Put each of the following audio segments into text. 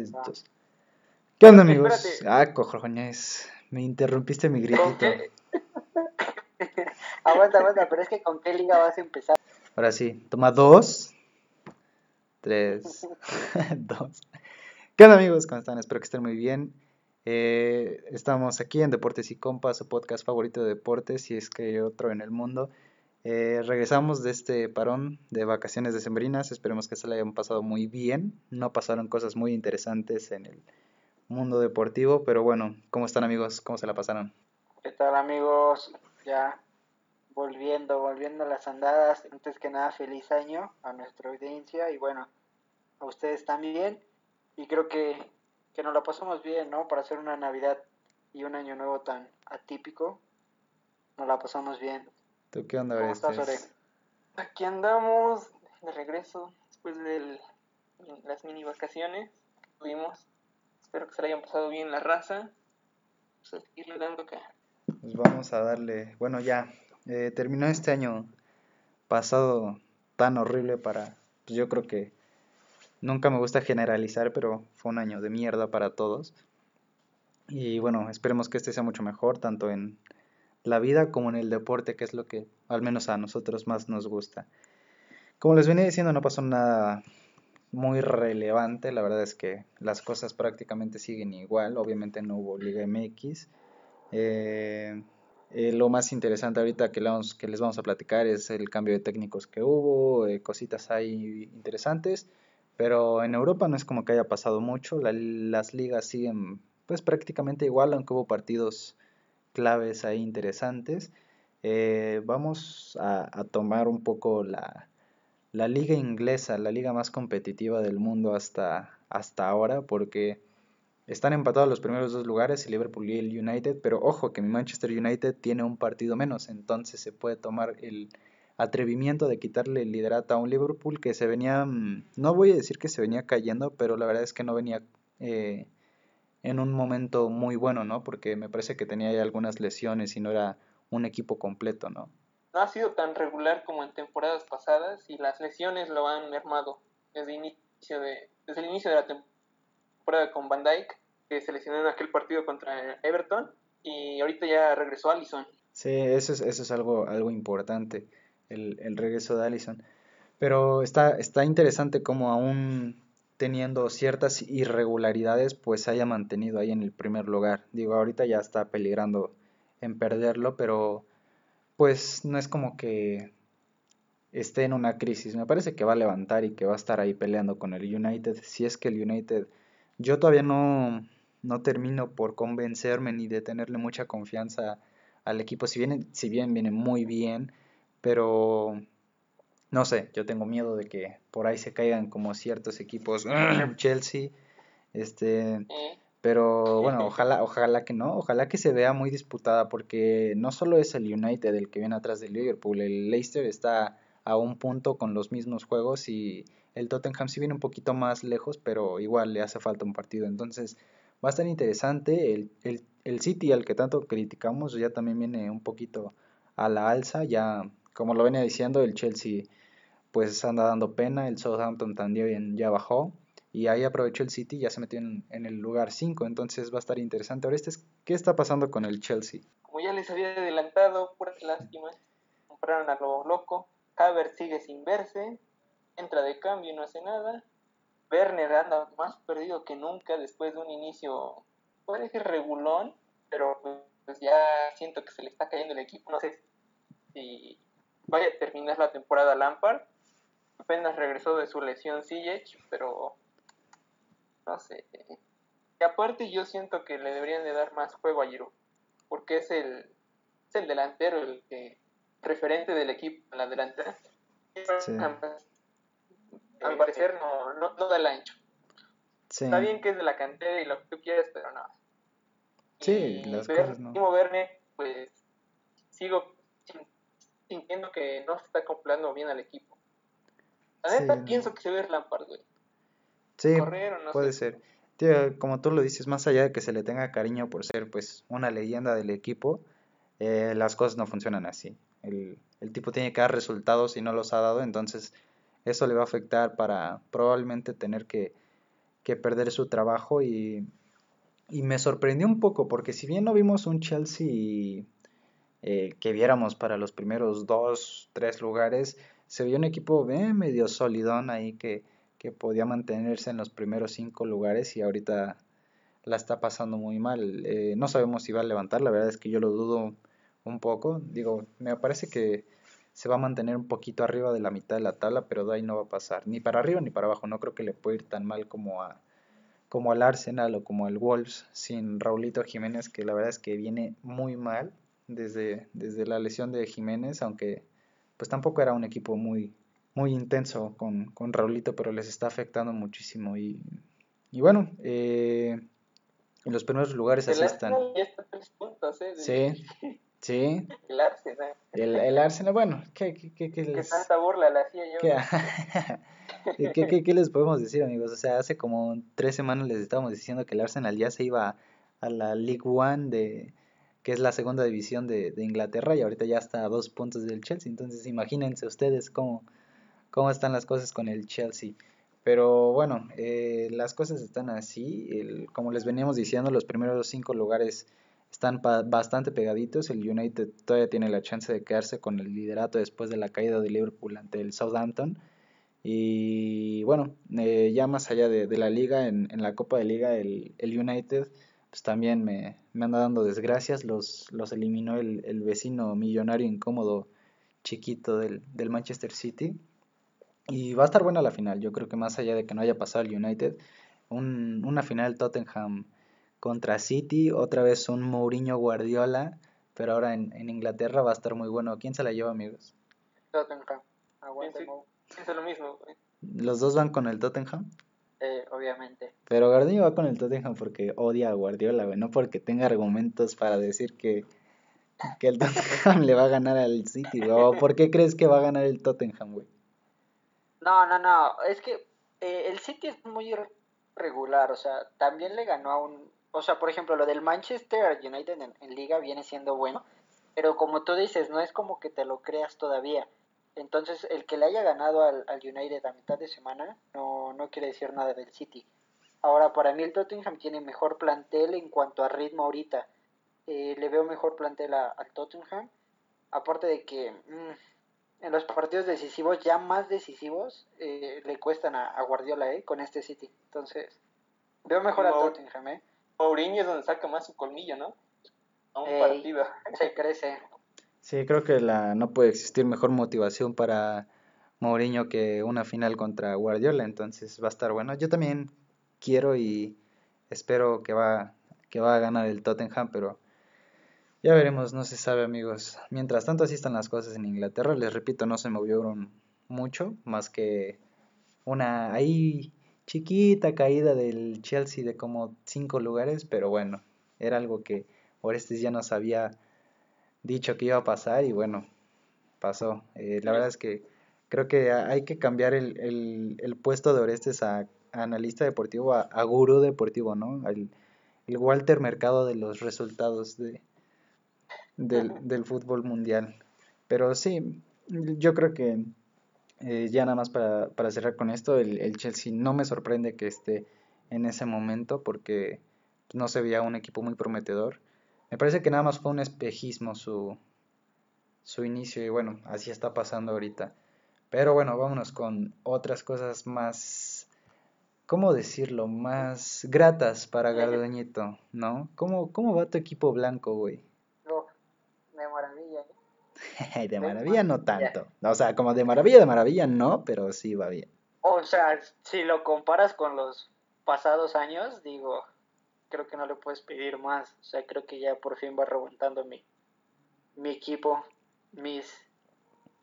3, 2. ¿Qué onda, amigos? Ah, cojones. Me interrumpiste mi gritito. aguanta, aguanta, pero es que con qué liga vas a empezar. Ahora sí, toma dos. Tres. dos. ¿Qué onda, amigos? ¿Cómo están? Espero que estén muy bien. Eh, estamos aquí en Deportes y Compas, su podcast favorito de deportes, y es que hay otro en el mundo. Eh, regresamos de este parón de vacaciones decembrinas. Esperemos que se le hayan pasado muy bien. No pasaron cosas muy interesantes en el mundo deportivo, pero bueno, ¿cómo están amigos? ¿Cómo se la pasaron? ¿Qué tal amigos? Ya volviendo, volviendo a las andadas. Antes que nada, feliz año a nuestra audiencia y bueno, a ustedes también. Y creo que, que nos la pasamos bien, ¿no? Para hacer una Navidad y un año nuevo tan atípico. Nos la pasamos bien. ¿Tú qué onda, ¿Cómo estás, Aquí andamos de regreso después de las mini vacaciones. Tuvimos. Espero que se la hayan pasado bien la raza. Pues a seguirle dando acá. Pues vamos a darle. Bueno, ya. Eh, terminó este año pasado tan horrible para. Pues yo creo que. Nunca me gusta generalizar, pero fue un año de mierda para todos. Y bueno, esperemos que este sea mucho mejor, tanto en la vida como en el deporte, que es lo que al menos a nosotros más nos gusta. Como les venía diciendo, no pasó nada muy relevante, la verdad es que las cosas prácticamente siguen igual, obviamente no hubo Liga MX. Eh, eh, lo más interesante ahorita que, que, les vamos a platicar es el cambio de técnicos que hubo, eh, cositas ahí interesantes, pero en Europa no es como que haya pasado mucho, las ligas siguen pues prácticamente igual, aunque hubo partidos claves ahí interesantes. Eh, vamos a, tomar un poco la, la, liga inglesa, la liga más competitiva del mundo hasta, hasta ahora, porque están empatados los primeros dos lugares, el Liverpool y el United, pero ojo que mi Manchester United tiene un partido menos, entonces se puede tomar el atrevimiento de quitarle el liderato a un Liverpool que se venía, mm, no voy a decir que se venía cayendo, pero la verdad es que no venía... Eh, en un momento muy bueno, ¿no? Porque me parece que tenía ya algunas lesiones y no era un equipo completo, ¿no? No ha sido tan regular como en temporadas pasadas y las lesiones lo han mermado desde, inicio de, desde el inicio de la temporada con Van Dyke, que se lesionó en aquel partido contra Everton y ahorita ya regresó Allison. Sí, eso es, eso es algo, algo importante, el, el regreso de Allison. Pero está, está interesante como aún teniendo ciertas irregularidades, pues haya mantenido ahí en el primer lugar. Digo, ahorita ya está peligrando en perderlo, pero pues no es como que esté en una crisis. Me parece que va a levantar y que va a estar ahí peleando con el United. Si es que el United, yo todavía no, no termino por convencerme ni de tenerle mucha confianza al equipo. Si bien, si bien viene muy bien, pero no sé, yo tengo miedo de que por ahí se caigan como ciertos equipos, Chelsea, este, pero bueno, ojalá, ojalá que no, ojalá que se vea muy disputada porque no solo es el United el que viene atrás del Liverpool, el Leicester está a un punto con los mismos juegos y el Tottenham sí viene un poquito más lejos, pero igual le hace falta un partido, entonces va a estar interesante, el, el, el City al que tanto criticamos ya también viene un poquito a la alza, ya como lo venía diciendo, el Chelsea pues anda dando pena, el Southampton también ya bajó y ahí aprovechó el City y ya se metió en, el lugar 5, entonces va a estar interesante. Ahora, este es, ¿qué está pasando con el Chelsea? Como ya les había adelantado, puras lástimas, compraron a lo loco, Havertz sigue sin verse, entra de cambio y no hace nada, Werner anda más perdido que nunca después de un inicio, parece regulón, pero pues ya siento que se le está cayendo el equipo, no sé si vaya a terminar la temporada Lampard, apenas regresó de su lesión Ziyech, pero no sé. Y aparte yo siento que le deberían de dar más juego a Giroud, porque es el, es el delantero, el que referente del equipo en la delantera. Al parecer no, no, da el ancho. Está bien que es de la cantera y lo que tú quieres, pero no. Sí, las cosas no. Verne, pues sigo sintiendo que no se está acoplando bien al equipo. La neta pienso que se ve Lampard, güey. Sí, puede ser. Tío, como tú lo dices, más allá de que se le tenga cariño por ser pues una leyenda del equipo, eh, las cosas no funcionan así. El, el, tipo tiene que dar resultados y no los ha dado, entonces eso le va a afectar para probablemente tener que, que perder su trabajo y, y me sorprendió un poco porque si bien no vimos un Chelsea eh, que viéramos para los primeros dos, tres lugares, se vio un equipo bien medio solidón ahí que, que podía mantenerse en los primeros cinco lugares y ahorita la está pasando muy mal. Eh, no sabemos si va a levantar, la verdad es que yo lo dudo un poco. Digo, me parece que se va a mantener un poquito arriba de la mitad de la tabla, pero de ahí no va a pasar, ni para arriba ni para abajo. No creo que le pueda ir tan mal como a como al Arsenal o como al Wolves sin Raulito Jiménez, que la verdad es que viene muy mal desde, desde la lesión de Jiménez, aunque pues tampoco era un equipo muy, muy intenso con, con Raulito, pero les está afectando muchísimo. Y, y bueno, eh, en los primeros lugares así están. Ya está tres puntos, ¿eh? Sí, sí. El Arsenal. El, el Arsenal, bueno, ¿qué, qué, qué, qué Que les... tanta burla la hacía yo. ¿Qué, qué, qué, qué les podemos decir, amigos? O sea, hace como tres semanas les estábamos diciendo que el Arsenal ya se iba a la League One, de, que es la segunda división de, de Inglaterra, y ahorita ya está a dos puntos del Chelsea. Entonces, imagínense ustedes cómo, cómo están las cosas con el Chelsea. Pero bueno, eh, las cosas están así. El, como les veníamos diciendo, los primeros cinco lugares están bastante pegaditos. El United todavía tiene la chance de quedarse con el liderato después de la caída de Liverpool ante el Southampton. Y bueno, eh, ya más allá de, de la liga, en, en la Copa de Liga, el, el United pues también me, me anda dando desgracias. Los, los eliminó el, el vecino millonario incómodo chiquito del, del Manchester City. Y va a estar buena la final. Yo creo que más allá de que no haya pasado el United, un, una final Tottenham contra City, otra vez un Mourinho Guardiola, pero ahora en, en Inglaterra va a estar muy bueno. ¿Quién se la lleva, amigos? Tottenham. Pienso lo mismo. güey. Los dos van con el Tottenham. Eh, obviamente. Pero Guardiola va con el Tottenham porque odia a Guardiola, güey, no porque tenga argumentos para decir que, que el Tottenham le va a ganar al City, güey. ¿O por qué crees que va a ganar el Tottenham, güey? No, no, no. Es que eh, el City es muy regular. O sea, también le ganó a un. O sea, por ejemplo, lo del Manchester United en, en Liga viene siendo bueno. Pero como tú dices, no es como que te lo creas todavía. Entonces, el que le haya ganado al, al United a mitad de semana no, no quiere decir nada del City. Ahora, para mí el Tottenham tiene mejor plantel en cuanto a ritmo ahorita. Eh, le veo mejor plantel a- al Tottenham. Aparte de que mm, en los partidos decisivos, ya más decisivos, eh, le cuestan a, a Guardiola eh, con este City. Entonces, veo mejor al Tottenham. Eh. Mourinho es donde saca más su colmillo, ¿no? A un Ey. partido. Se crece. Sí, creo que la, no puede existir mejor motivación para Mourinho que una final contra Guardiola, entonces va a estar bueno. Yo también quiero y espero que va, que va a ganar el Tottenham, pero ya veremos, no se sabe, amigos. Mientras tanto, así están las cosas en Inglaterra. Les repito, no se movieron mucho, más que una ahí chiquita caída del Chelsea de como cinco lugares, pero bueno, era algo que Orestes ya nos había dicho que iba a pasar y bueno, pasó. Eh, la verdad es que creo que ha- hay que cambiar el, el, el puesto de Orestes a, a analista deportivo, a, a gurú deportivo, ¿no? El, el Walter Mercado de los resultados de, del, del fútbol mundial. Pero sí, yo creo que eh, ya nada más para, para cerrar con esto, el, el Chelsea no me sorprende que esté en ese momento porque no se veía un equipo muy prometedor. Me parece que nada más fue un espejismo su, su inicio y bueno, así está pasando ahorita. Pero bueno, vámonos con otras cosas más, ¿cómo decirlo? Más gratas para Garduñito, ¿no? ¿Cómo, cómo va tu equipo blanco, güey? No, de maravilla. ¿eh? De maravilla no tanto. O sea, como de maravilla, de maravilla no, pero sí va bien. O sea, si lo comparas con los pasados años, digo, creo que no le puedes pedir más. O sea, creo que ya por fin va remontando mi, mi equipo, mis...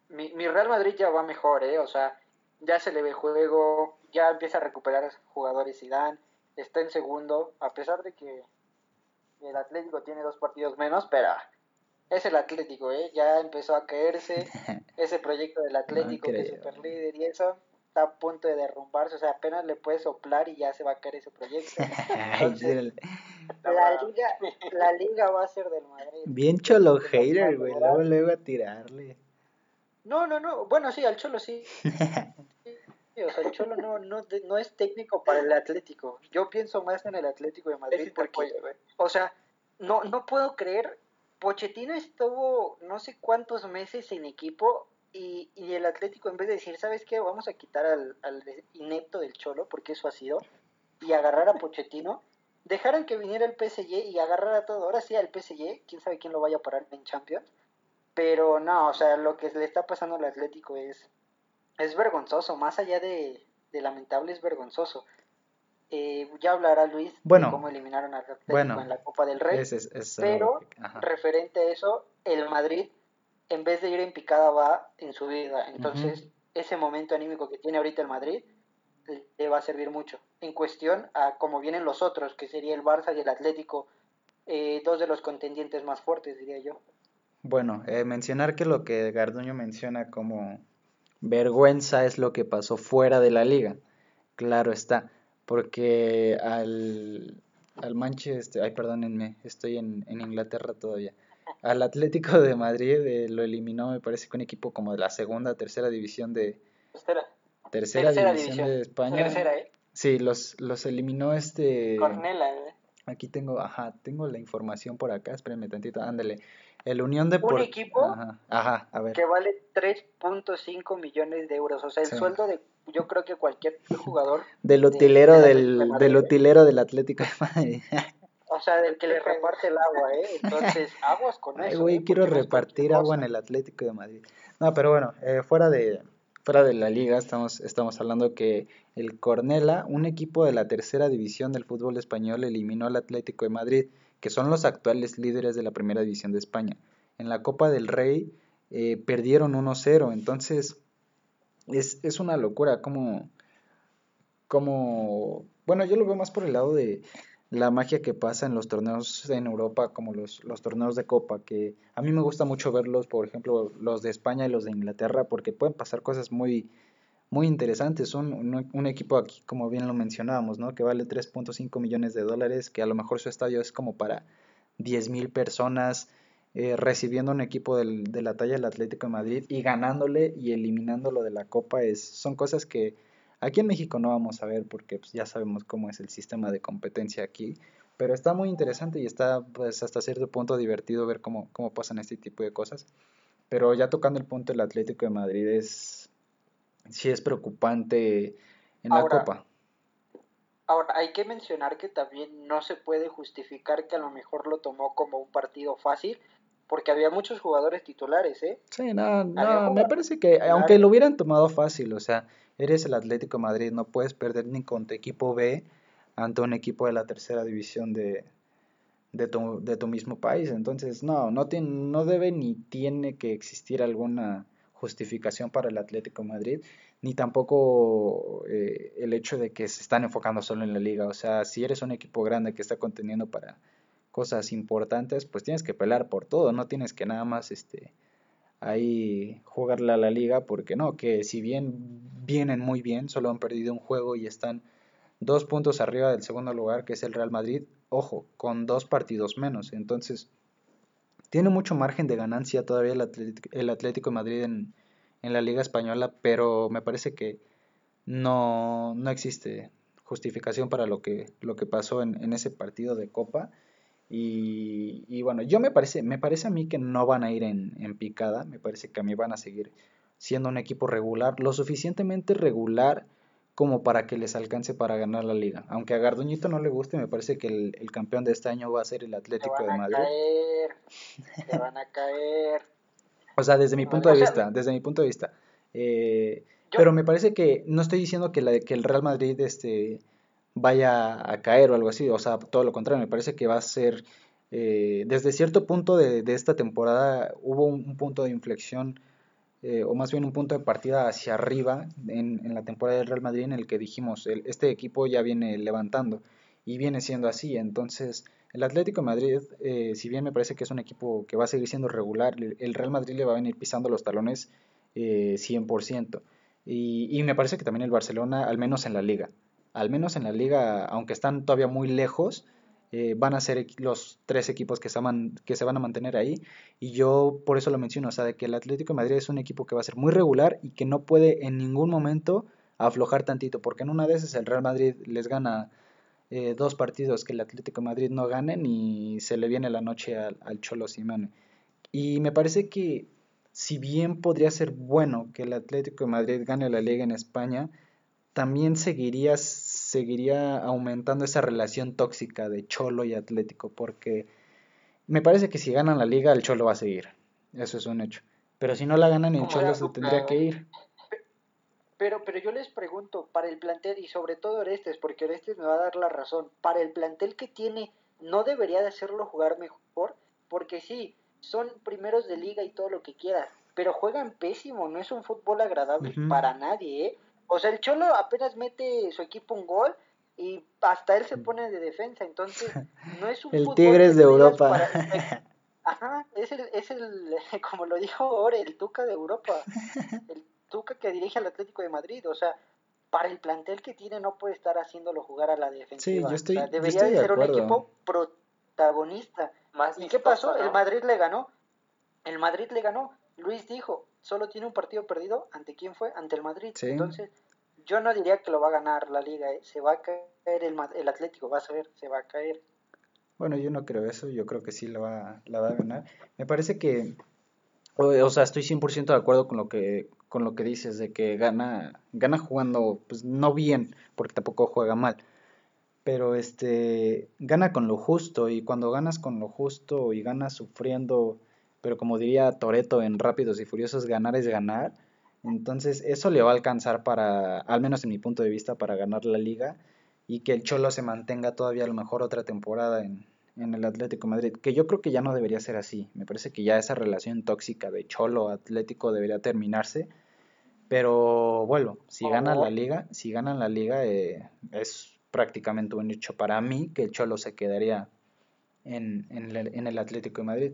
Mi, mi Real Madrid ya va mejor, ¿eh? O sea, ya se le ve juego, ya empieza a recuperar jugadores Zidane, está en segundo, a pesar de que el Atlético tiene dos partidos menos, pero es el Atlético, ¿eh? Ya empezó a caerse ese proyecto del Atlético que es super líder y eso está a punto de derrumbarse, o sea, apenas le puedes soplar y ya se va a caer ese proyecto. La liga, la liga va a ser del Madrid. Bien cholo hater, güey. Luego, luego a tirarle. No, no, no, bueno, sí, al Cholo sí. O sea, el Cholo no, no, no es técnico para el Atlético. Yo pienso más en el Atlético de Madrid porque, o sea, no, no puedo creer. Pochettino estuvo no sé cuántos meses en equipo y, y el Atlético en vez de decir, ¿sabes qué? Vamos a quitar al, al inepto del Cholo, porque eso ha sido, y agarrar a Pochettino, dejaron que viniera el PSG y agarrar a todo. Ahora sí al PSG, quién sabe quién lo vaya a parar en Champions. Pero no, o sea, lo que le está pasando al Atlético es, es vergonzoso, más allá de, lamentable es vergonzoso. Eh, ya hablará Luis de cómo eliminaron al Atlético en la Copa del Rey. pero referente a eso, el Madrid, en vez de ir en picada, va en su vida. Entonces, ese momento anímico que tiene ahorita el Madrid le va a servir mucho. En cuestión a cómo vienen los otros, que sería el Barça y el Atlético, eh, dos de los contendientes más fuertes, diría yo. Bueno, eh, mencionar que lo que Garduño menciona como vergüenza es lo que pasó fuera de la liga. Claro está, porque al, al Manchester, ay perdónenme, estoy en, en Inglaterra todavía. Al Atlético de Madrid eh, lo eliminó, me parece que un equipo como de la segunda, tercera división de... Tercera, división, de España. Tercera, ¿eh? Sí, los, los eliminó este... Cornela, ¿eh? Aquí tengo, ajá, tengo la información por acá, espérenme tantito, ándale. El Unión de Un equipo ajá, a ver. que vale 3.5 millones de euros, o sea, el sueldo de yo creo que cualquier jugador del utilero del, del utilero del Atlético de Madrid. O sea, del que le reparte el agua, ¿eh? Entonces, aguas con eso. güey, ¿eh? quiero repartir agua en el Atlético de Madrid. No, pero bueno, eh, fuera de fuera de la liga estamos estamos hablando que el Cornela, un equipo de la tercera división del fútbol español, eliminó al Atlético de Madrid que son los actuales líderes de la primera división de España. En la Copa del Rey eh, perdieron 1-0, entonces es, es, una locura como, como, bueno, yo lo veo más por el lado de la magia que pasa en los torneos en Europa, como los, los torneos de Copa, que a mí me gusta mucho verlos, por ejemplo, los de España y los de Inglaterra, porque pueden pasar cosas muy, muy interesantes. Un, un, equipo aquí, como bien lo mencionábamos, ¿no? que vale 3.5 millones de dólares, que a lo mejor su estadio es como para 10 mil personas, eh, recibiendo un equipo del, de la talla del Atlético de Madrid y ganándole y eliminándolo de la Copa. Es, son cosas que aquí en México no vamos a ver porque pues, ya sabemos cómo es el sistema de competencia aquí. Pero está muy interesante y está pues hasta cierto punto divertido ver cómo, cómo pasan este tipo de cosas. Pero ya tocando el punto del Atlético de Madrid es sí es preocupante en la Copa. Ahora, hay que mencionar que también no se puede justificar que a lo mejor lo tomó como un partido fácil, porque había muchos jugadores titulares, ¿eh? Sí, no, no, me parece que aunque lo hubieran tomado fácil, o sea, eres el Atlético Madrid, no puedes perder ni con tu equipo B ante un equipo de la tercera división de, de, tu, de tu mismo país. Entonces, no, no, tiene, no debe ni tiene que existir alguna justificación para el Atlético Madrid, ni tampoco eh, el hecho de que se están enfocando solo en la liga. O sea, si eres un equipo grande que está conteniendo para cosas importantes, pues tienes que pelear por todo, no tienes que nada más este ahí jugarle a la liga, porque no, que si bien vienen muy bien, solo han perdido un juego y están dos puntos arriba del segundo lugar, que es el Real Madrid, ojo, con dos partidos menos. Entonces, tiene mucho margen de ganancia todavía el Atlético, el Atlético de Madrid en, en, la Liga Española, pero me parece que no, no existe justificación para lo que, lo que pasó en, en ese partido de Copa. Y, y, bueno, yo me parece, me parece a mí que no van a ir en, en picada, me parece que a mí van a seguir siendo un equipo regular, lo suficientemente regular como para que les alcance para ganar la liga. Aunque a Garduñito no le guste, me parece que el, campeón de este año va a ser el Atlético de Madrid. Caer, van a caer. o sea, desde mi punto de vista, desde mi punto de vista. Eh, pero me parece que no estoy diciendo que, la, que el Real Madrid este, vaya a caer o algo así, o sea, todo lo contrario, me parece que va a ser, eh, desde cierto punto de, de, esta temporada hubo un punto de inflexión eh, o más bien un punto de partida hacia arriba en, en, la temporada del Real Madrid en el que dijimos, el, este equipo ya viene levantando y viene siendo así. Entonces, el Atlético de Madrid, eh, si bien me parece que es un equipo que va a seguir siendo regular, el Real Madrid le va a venir pisando los talones eh, 100%. Y, y me parece que también el Barcelona, al menos en la liga, al menos en la liga, aunque están todavía muy lejos, eh, van a ser los tres equipos que se, van, a mantener ahí. Y yo por eso lo menciono, o sea, de que el Atlético de Madrid es un equipo que va a ser muy regular y que no puede en ningún momento aflojar tantito, porque en una de esas el Real Madrid les gana eh, dos partidos que el Atlético de Madrid no ganen y se le viene la noche al, Cholo Simeone. Y me parece que si bien podría ser bueno que el Atlético de Madrid gane la liga en España, también seguiría, seguiría aumentando esa relación tóxica de Cholo y Atlético, porque me parece que si ganan la liga, el Cholo va a seguir. Eso es un hecho. Pero si no la ganan, el Cholo se tendría que ir. Pero, pero yo les pregunto, para el plantel, y sobre todo Orestes, porque Orestes me va a dar la razón, para el plantel que tiene, ¿no debería de hacerlo jugar mejor? Porque sí, son primeros de liga y todo lo que quieras, pero juegan pésimo, no es un fútbol agradable para nadie, ¿eh? O sea, el Cholo apenas mete su equipo un gol y hasta él se pone de defensa, entonces no es un el Tigres de Europa. Ajá, es el, es el, como lo dijo ahora, el Tuca de Europa, el Tuca que dirige al Atlético de Madrid, o sea, para el plantel que tiene no puede estar haciéndolo jugar a la defensiva. Sí, yo estoy, debería de ser un equipo protagonista. ¿Y qué pasó? El Madrid le ganó. El Madrid le ganó. Luis dijo, solo tiene un partido perdido. ¿Ante quién fue? Ante el Madrid. Entonces, yo no diría que lo va a ganar la liga. ¿eh? Se va a caer el, el Atlético, vas a ver, se va a caer. Bueno, yo no creo eso. Yo creo que sí la va, la va a ganar. Me parece que, o, sea, estoy 100% de acuerdo con lo que con lo que dices de que gana gana jugando pues no bien porque tampoco juega mal pero este gana con lo justo y cuando ganas con lo justo y ganas sufriendo, pero como diría Toreto en Rápidos y Furiosos, ganar es ganar. Entonces eso le va a alcanzar para, al menos en mi punto de vista, para ganar la liga y que el Cholo se mantenga todavía a lo mejor otra temporada en, en el Atlético Madrid, que yo creo que ya no debería ser así. Me parece que ya esa relación tóxica de Cholo Atlético debería terminarse. Pero bueno, si ganan la liga, si ganan la liga eh, es prácticamente un hecho para mí que el Cholo se quedaría en, en, el, en el Atlético de Madrid.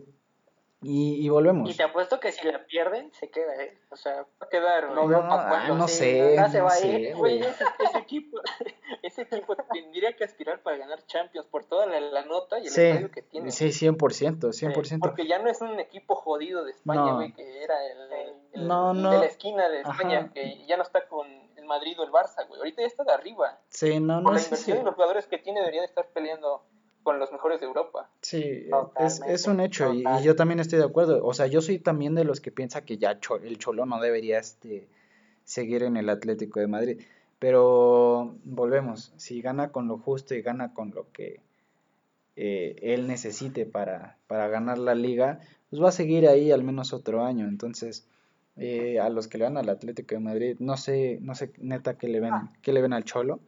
Y, volvemos. Y te apuesto que si la pierden, se queda, ¿eh? O sea, va a quedar. No, no, ah, no, sé. se va a ir. ese, equipo, ese equipo tendría que aspirar para ganar Champions por toda la, nota y el estadio que tiene. Sí, 100%, 100%. porque ya no es un equipo jodido de España, güey, que era el, el, de la esquina de España, que ya no está con el Madrid o el Barça, güey. Ahorita ya está de arriba. Sí, no, no. Por la inversión y los jugadores que tiene debería de estar peleando con los mejores de Europa. Sí, es, es, un hecho y, yo también estoy de acuerdo. O sea, yo soy también de los que piensa que ya el Cholo no debería este, seguir en el Atlético de Madrid. Pero volvemos, si gana con lo justo y gana con lo que eh, él necesite para, para ganar la liga, pues va a seguir ahí al menos otro año. Entonces, eh, a los que le van al Atlético de Madrid, no sé, no sé neta que le ven, ah. que le ven al Cholo.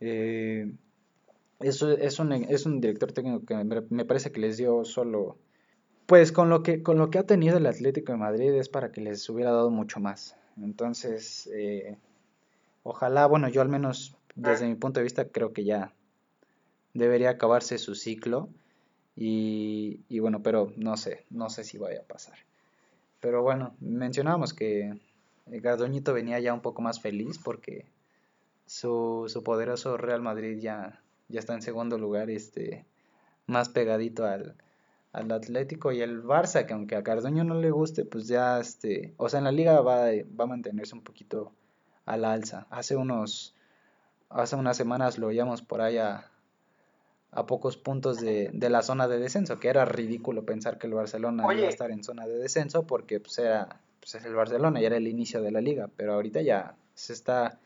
Eh, es, es, un, es un director técnico que me, parece que les dio solo, pues con lo que con lo que ha tenido el Atlético de Madrid es para que les hubiera dado mucho más. Entonces, eh, ojalá, bueno, yo al menos desde mi punto de vista creo que ya debería acabarse su ciclo y, y bueno, pero no sé, no sé si vaya a pasar. Pero bueno, mencionábamos que Gardoñito venía ya un poco más feliz porque su, su poderoso Real Madrid ya, ya está en segundo lugar, este, más pegadito al, al Atlético y el Barça, que aunque a Cardoño no le guste, pues ya, este, o sea, en la liga va, va a mantenerse un poquito al alza. Hace unos, hace unas semanas lo veíamos por ahí a, a pocos puntos de, de, la zona de descenso, que era ridículo pensar que el Barcelona iba a estar en zona de descenso porque pues era pues es el Barcelona y era el inicio de la liga, pero ahorita ya se está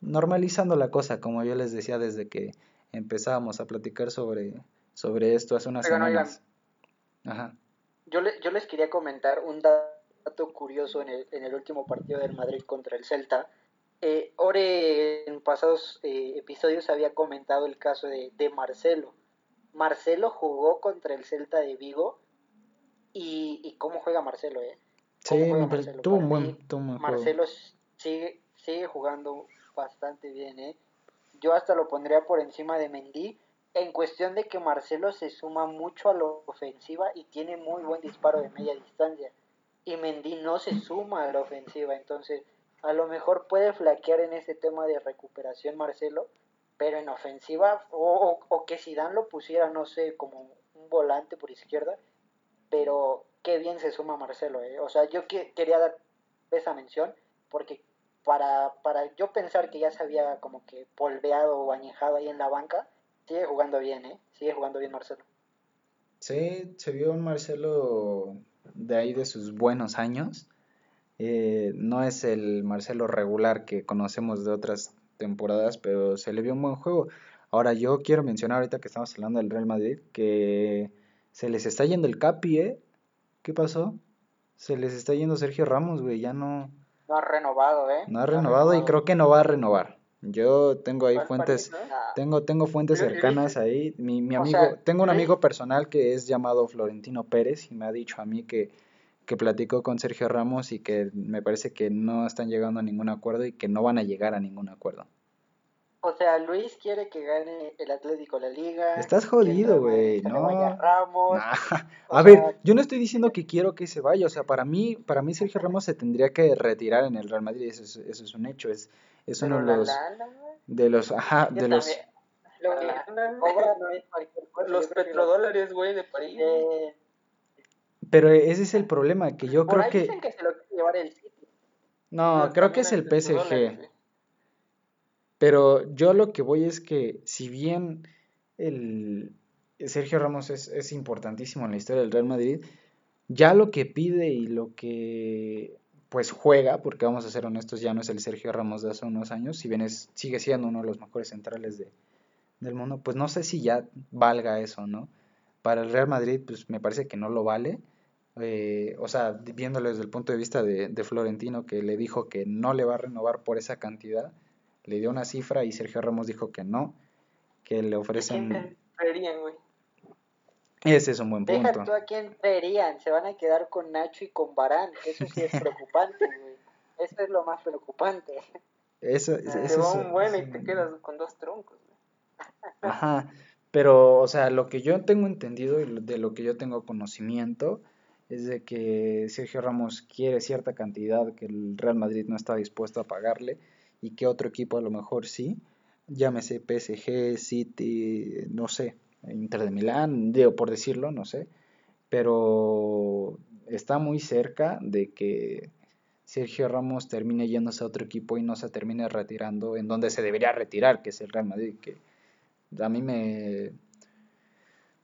normalizando la cosa, como yo les decía desde que empezábamos a platicar sobre, sobre esto hace unas semanas. Ajá. Yo, le, yo les quería comentar un dato curioso en el, en el último partido del Madrid contra el Celta, eh, Ore en pasados eh, episodios había comentado el caso de, de, Marcelo. Marcelo jugó contra el Celta de Vigo y, y cómo juega Marcelo, ¿eh? Sí, Marcelo? Tuvo un buen, Marcelo sigue, sigue jugando bastante bien, ¿eh? Yo hasta lo pondría por encima de Mendy en cuestión de que Marcelo se suma mucho a la ofensiva y tiene muy buen disparo de media distancia y Mendy no se suma a la ofensiva, entonces a lo mejor puede flaquear en ese tema de recuperación Marcelo, pero en ofensiva, o, o, que Dan lo pusiera, no sé, como un volante por izquierda, pero qué bien se suma Marcelo, ¿eh? O sea, yo que, quería dar esa mención, porque para, para yo pensar que ya se había como que polveado o añejado ahí en la banca, sigue jugando bien, ¿eh? Sigue jugando bien Marcelo. Sí, se vio un Marcelo de ahí de sus buenos años. Eh, no es el Marcelo regular que conocemos de otras temporadas, pero se le vio un buen juego. Ahora yo quiero mencionar ahorita que estamos hablando del Real Madrid que se les está yendo el Capi, ¿eh? ¿Qué pasó? Se les está yendo Sergio Ramos, güey, ya no... No ha renovado, ¿eh? No ha renovado y creo que no va a renovar. Yo tengo ahí fuentes, tengo, tengo fuentes cercanas ahí. Mi, mi amigo, tengo un amigo personal que es llamado Florentino Pérez y me ha dicho a mí que, que platicó con Sergio Ramos y que me parece que no están llegando a ningún acuerdo y que no van a llegar a ningún acuerdo. O sea, Luis quiere que gane el Atlético la Liga. Estás jodido, güey. No. A ver, yo no estoy diciendo que quiero que se vaya. O sea, para mí, para mí Sergio Ramos se tendría que retirar en el Real Madrid. Eso es, eso es un hecho. Es, es uno de los, de los, ajá, de los. Los petrodólares, güey, de París. Pero ese es el problema, que yo creo que... Dicen que se lo quiere llevar el No, creo que es el PSG. Pero yo lo que voy es que si bien el Sergio Ramos es, es importantísimo en la historia del Real Madrid, ya lo que pide y lo que pues juega, porque vamos a ser honestos, ya no es el Sergio Ramos de hace unos años, si bien es, sigue siendo uno de los mejores centrales de, del mundo, pues no sé si ya valga eso, ¿no? Para el Real Madrid, pues me parece que no lo vale. Eh, o sea, viéndolo desde el punto de vista de, de, Florentino, que le dijo que no le va a renovar por esa cantidad, le dio una cifra y Sergio Ramos dijo que no, que le ofrecen... ¿Quién güey? Ese es un buen punto. Deja tú a quién traerían, se van a quedar con Nacho y con Barán, eso sí es preocupante, güey. Eso es lo más preocupante. Eso, eso, te va un bueno y te quedas con dos troncos. Güey. Ajá, pero, o sea, lo que yo tengo entendido y de lo que yo tengo conocimiento es de que Sergio Ramos quiere cierta cantidad que el Real Madrid no está dispuesto a pagarle y que otro equipo a lo mejor sí, llámese PSG, City, no sé, Inter de Milán, digo por decirlo, no sé, pero está muy cerca de que Sergio Ramos termine yéndose a otro equipo y no se termine retirando en donde se debería retirar, que es el Real Madrid, que a mí me...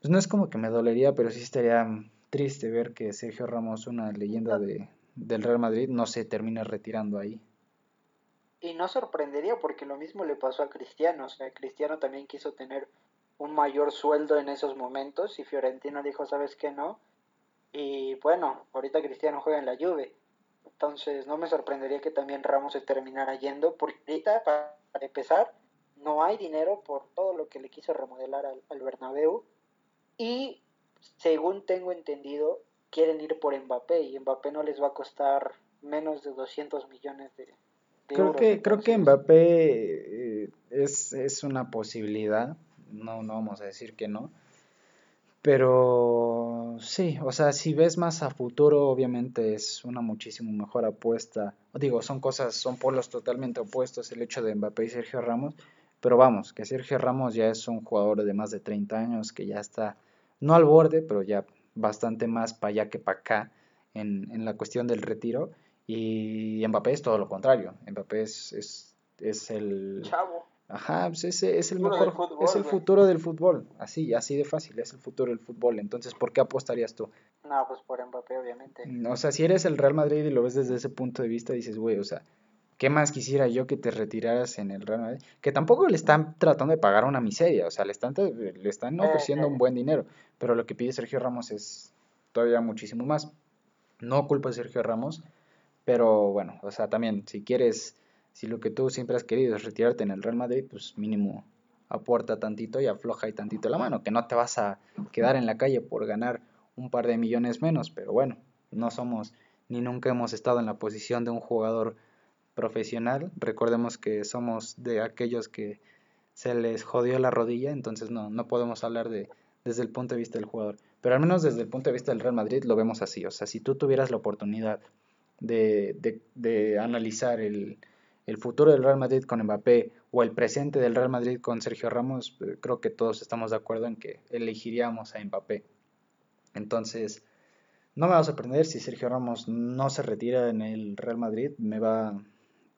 Pues no es como que me dolería, pero sí estaría triste ver que Sergio Ramos, una leyenda de, del Real Madrid, no se termine retirando ahí. Y no sorprendería porque lo mismo le pasó a Cristiano, o sea, Cristiano también quiso tener un mayor sueldo en esos momentos y Fiorentina dijo, ¿sabes qué no? Y bueno, ahorita Cristiano juega en la Juve. Entonces no me sorprendería que también Ramos se terminara yendo, porque ahorita, para, empezar, no hay dinero por todo lo que le quiso remodelar al, al Bernabéu. Y según tengo entendido, quieren ir por Mbappé y Mbappé no les va a costar menos de 200 millones de, creo. Que, creo que Mbappé eh, es, es una posibilidad no, no vamos a decir que no. Pero sí, o sea, si ves más a futuro, obviamente es una muchísimo mejor apuesta. Digo, son cosas, son polos totalmente opuestos el hecho de Mbappé y Sergio Ramos. Pero vamos, que Sergio Ramos ya es un jugador de más de 30 años, que ya está, no al borde, pero ya bastante más para allá que para acá en, en, la cuestión del retiro. Y Mbappé es todo lo contrario. Mbappé es, es, es el... Chavo. Ajá, pues ese es el mejor, es el futuro del fútbol, así, así de fácil, es el futuro del fútbol. Entonces, ¿por qué apostarías tú? No, pues por Mbappé, obviamente. O sea, si eres el Real Madrid y lo ves desde ese punto de vista, dices, güey, o sea, ¿qué más quisiera yo que te retiraras en el Real Madrid? Que tampoco le están tratando de pagar una miseria, o sea, le están, le están eh, ofreciendo un buen dinero, pero lo que pide Sergio Ramos es todavía muchísimo más. No culpa a Sergio Ramos, pero bueno, o sea, también, si quieres si lo que tú siempre has querido es retirarte en el Real Madrid, pues mínimo aporta tantito y afloja y tantito la mano, que no te vas a quedar en la calle por ganar un par de millones menos, pero bueno, no somos ni nunca hemos estado en la posición de un jugador profesional. Recordemos que somos de aquellos que se les jodió la rodilla, entonces no, no podemos hablar de desde el punto de vista del jugador. Pero al menos desde el punto de vista del Real Madrid lo vemos así. O sea, si tú tuvieras la oportunidad de, de, de analizar el, el futuro del Real Madrid con Mbappé o el presente del Real Madrid con Sergio Ramos, eh, creo que todos estamos de acuerdo en que elegiríamos a Mbappé. Entonces, no me va a sorprender si Sergio Ramos no se retira en el Real Madrid, me va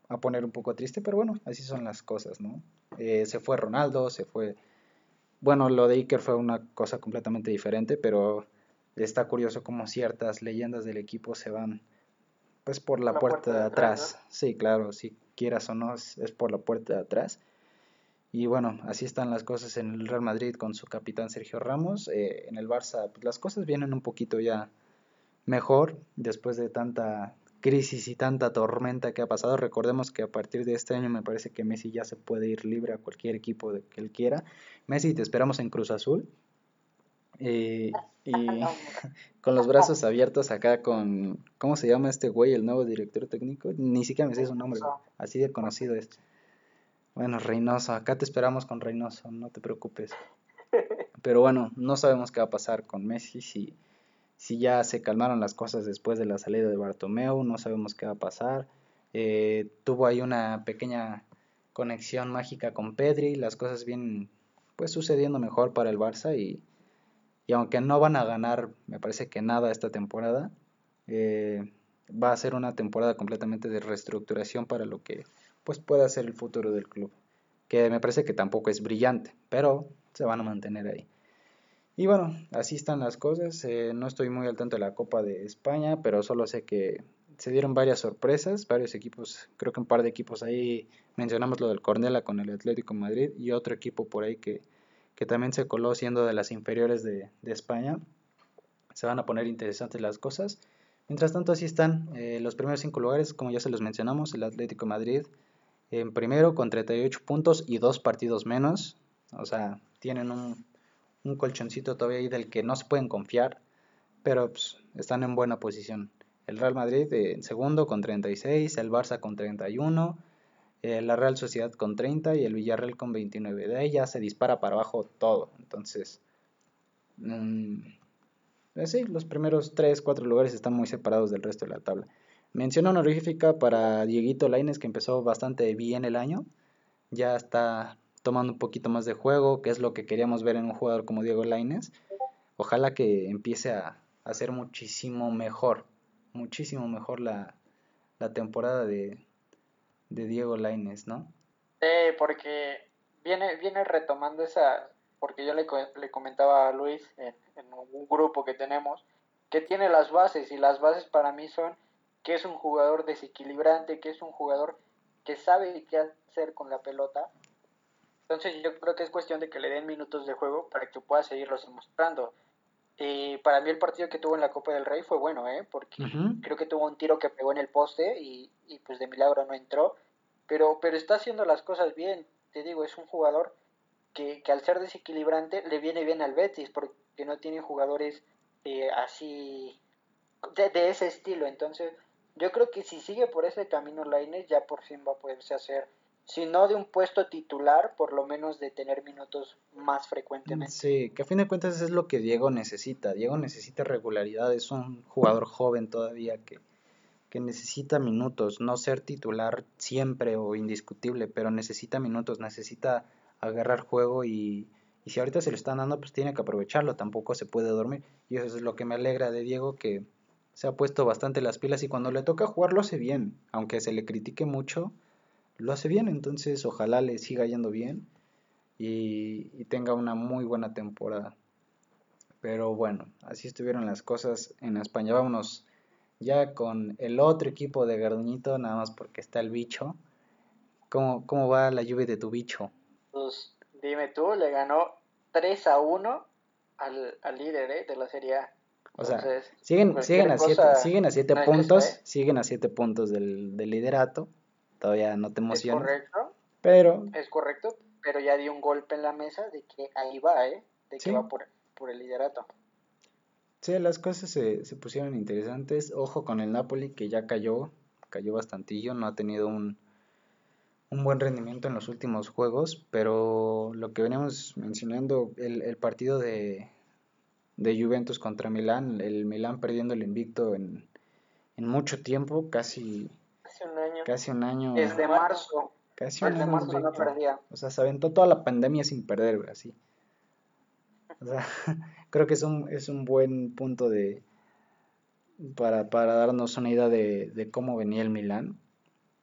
a poner un poco triste, pero bueno, así son las cosas, ¿no? Eh, se fue Ronaldo, se fue... Bueno, lo de Iker fue una cosa completamente diferente, pero está curioso cómo ciertas leyendas del equipo se van pues por la, puerta, de atrás. Sí, claro, si quieras o no, es, por la puerta de atrás. Y bueno, así están las cosas en el Real Madrid con su capitán Sergio Ramos. Eh, en el Barça, pues las cosas vienen un poquito ya mejor después de tanta crisis y tanta tormenta que ha pasado. Recordemos que a partir de este año me parece que Messi ya se puede ir libre a cualquier equipo de que él quiera. Messi, te esperamos en Cruz Azul. Eh, y con los brazos abiertos acá con, ¿cómo se llama este güey, el nuevo director técnico? Ni siquiera me sé su nombre, así de conocido es. Bueno, Reynoso, acá te esperamos con Reynoso, no te preocupes. Pero bueno, no sabemos qué va a pasar con Messi, si si ya se calmaron las cosas después de la salida de Bartomeu, no sabemos qué va a pasar. Eh, tuvo ahí una pequeña conexión mágica con Pedri, las cosas vienen pues sucediendo mejor para el Barça y, y aunque no van a ganar, me parece que nada esta temporada, eh, va a ser una temporada completamente de reestructuración para lo que pues pueda ser el futuro del club, que me parece que tampoco es brillante, pero se van a mantener ahí. Y bueno, así están las cosas. Eh, no estoy muy al tanto de la Copa de España, pero solo sé que se dieron varias sorpresas, varios equipos, creo que un par de equipos ahí, mencionamos lo del Cornela con el Atlético Madrid y otro equipo por ahí que, que también se coló siendo de las inferiores de, España. Se van a poner interesantes las cosas. Mientras tanto, así están eh, los primeros cinco lugares, como ya se los mencionamos, el Atlético Madrid en primero con 38 puntos y dos partidos menos. O sea, tienen un, un colchoncito todavía ahí del que no se pueden confiar, pero pues, están en buena posición. El Real Madrid en segundo con 36, el Barça con 31, eh, la Real Sociedad con 30 y el Villarreal con 29. De ahí ya se dispara para abajo todo. Entonces, mmm, sí, los primeros 3, 4 lugares están muy separados del resto de la tabla. Mención honorífica para Dieguito Laines, que empezó bastante bien el año. Ya está tomando un poquito más de juego, que es lo que queríamos ver en un jugador como Diego Laines. Ojalá que empiece a, hacer muchísimo mejor, muchísimo mejor la, temporada de, Diego Laines, ¿no? Sí, porque viene, viene retomando esa, porque yo le, le comentaba a Luis en, en, un grupo que tenemos, que tiene las bases, y las bases para mí son que es un jugador desequilibrante, que es un jugador que sabe qué hacer con la pelota, entonces yo creo que es cuestión de que le den minutos de juego para que pueda seguirlos demostrando. Y para mí el partido que tuvo en la Copa del Rey fue bueno, ¿eh? porque creo que tuvo un tiro que pegó en el poste y, y, pues de milagro no entró, pero, pero está haciendo las cosas bien, te digo, es un jugador que, que al ser desequilibrante le viene bien al Betis porque no tiene jugadores eh, así de, de, ese estilo, entonces yo creo que si sigue por ese camino Lainez ya por fin va a poderse hacer si no de un puesto titular, por lo menos de tener minutos más frecuentemente. Sí, que a fin de cuentas es lo que Diego necesita. Diego necesita regularidad, es un jugador joven todavía que, que necesita minutos, no ser titular siempre o indiscutible, pero necesita minutos, necesita agarrar juego y, y si ahorita se lo están dando, pues tiene que aprovecharlo, tampoco se puede dormir. Y eso es lo que me alegra de Diego, que se ha puesto bastante las pilas y cuando le toca jugar lo hace bien, aunque se le critique mucho lo hace bien, entonces ojalá le siga yendo bien y, tenga una muy buena temporada. Pero bueno, así estuvieron las cosas en España. Vámonos ya con el otro equipo de Garduñito, nada más porque está el bicho. ¿Cómo, cómo va la lluvia de tu bicho? Pues dime tú, le ganó 3 a 1 al, al líder ¿eh? de la Serie A. O sea, siguen, siguen, a siete, siguen a siete puntos, ¿eh? siguen a siete puntos del, del liderato todavía no te emocionas. Es correcto. Pero. Es correcto, pero ya dio un golpe en la mesa de que ahí va, ¿eh? De que va por, el liderato. Sí, las cosas se, se pusieron interesantes. Ojo con el Napoli que ya cayó, cayó bastantillo, no ha tenido un, un buen rendimiento en los últimos juegos, pero lo que veníamos mencionando, el, el partido de, de Juventus contra Milán, el Milán perdiendo el invicto en, en mucho tiempo, casi Casi un año. Casi un año. Desde marzo. Casi un año. marzo no perdía. O sea, se aventó toda la pandemia sin perder, así. O sea, creo que es un, es un buen punto de para, para darnos una idea de, de cómo venía el Milán.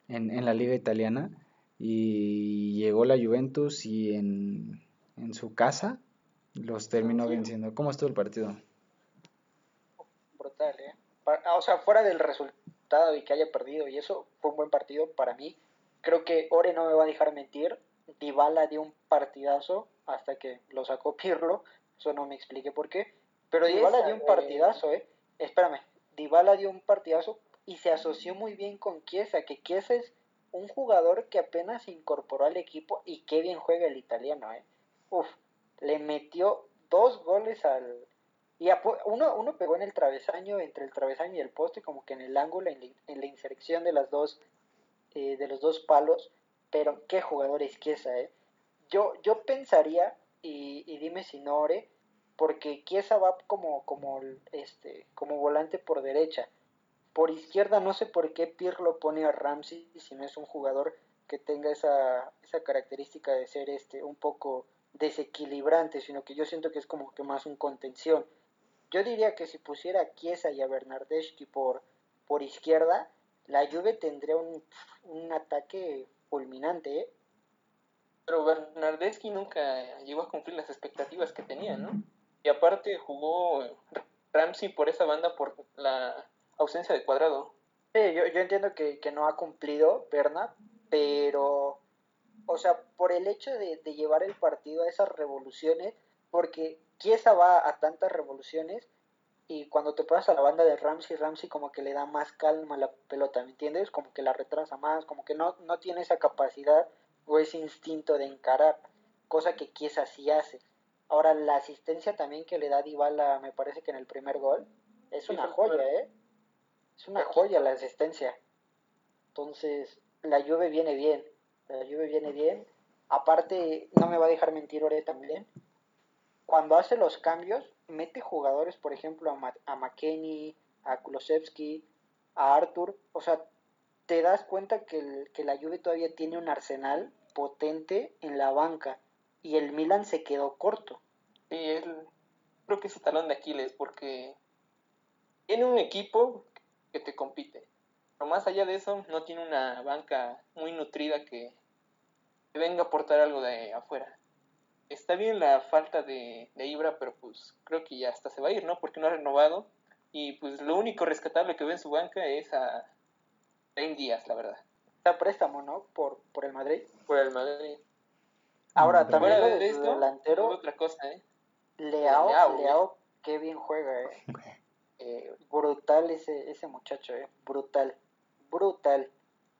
en, en la liga italiana y llegó la Juventus y en, en su casa los terminó venciendo. ¿Cómo estuvo el partido? Brutal, ¿eh? Ah, o sea, fuera del resultado y que haya perdido y eso fue un buen partido para mí. Creo que Ore no me va a dejar mentir. Dybala dio un partidazo hasta que lo sacó Pirlo. Eso no me expliqué por qué. Pero Dybala dio un partidazo, ¿eh? Espérame. Dybala dio un partidazo y se asoció muy bien con Chiesa, que Chiesa es un jugador que apenas se incorporó al equipo y qué bien juega el italiano, ¿eh? Uf, le metió dos goles al... Y uno, uno pegó en el travesaño, entre el travesaño y el poste, como que en el ángulo, en la, en la inserción de las dos, eh, de los dos palos, pero qué jugador es Chiesa, ¿eh? Yo, yo pensaría, y, y dime si no ore, porque Chiesa va como, como, este, como volante por derecha. Por izquierda no sé por qué Pirlo pone a Ramsey si no es un jugador que tenga esa, esa característica de ser este un poco desequilibrante, sino que yo siento que es como que más un contención. Yo diría que si pusiera a Chiesa y a Bernardeschi por, por izquierda, la Juve tendría un, un ataque fulminante, ¿eh? Pero Bernardeschi nunca llegó a cumplir las expectativas que tenía, ¿no? Y aparte jugó Ramsey por esa banda por la ausencia de cuadrado. Sí, yo, yo entiendo que, que no ha cumplido Bernard, pero, o sea, por el hecho de, de llevar el partido a esas revoluciones, porque Chiesa va a tantas revoluciones y cuando te pasas a la banda de Ramsey, Ramsey como que le da más calma a la pelota, ¿me entiendes? Como que la retrasa más, como que no, no tiene esa capacidad o ese instinto de encarar, cosa que Chiesa sí hace. Ahora, la asistencia también que le da Dybala, me parece que en el primer gol, es una joya, ¿eh? Es una joya la asistencia. Entonces, la Juve viene bien. La Juve viene bien. Aparte, no me va a dejar mentir Ore también. Cuando hace los cambios, mete jugadores, por ejemplo, a, Ma a McKenny, a Kulosevsky, a Arthur. O sea, te das cuenta que, el, que la Juve todavía tiene un arsenal potente en la banca y el Milan se quedó corto. Sí, es, creo que es su talón de Aquiles porque tiene un equipo que te compite. Pero más allá de eso, no tiene una banca muy nutrida que, que venga a aportar algo de afuera. Está bien la falta de, de, Ibra, pero pues creo que ya hasta se va a ir, ¿no? Porque no ha renovado. Y pues lo único rescatable que ve en su banca es a Ben Díaz, la verdad. Está préstamo, ¿no? Por, por el Madrid. Por el Madrid. Ahora, también lo de, de esto, delantero. Otra cosa, ¿eh? Leao, Leao, Leao qué bien juega, ¿eh? eh, brutal ese, ese muchacho, ¿eh? Brutal. Brutal.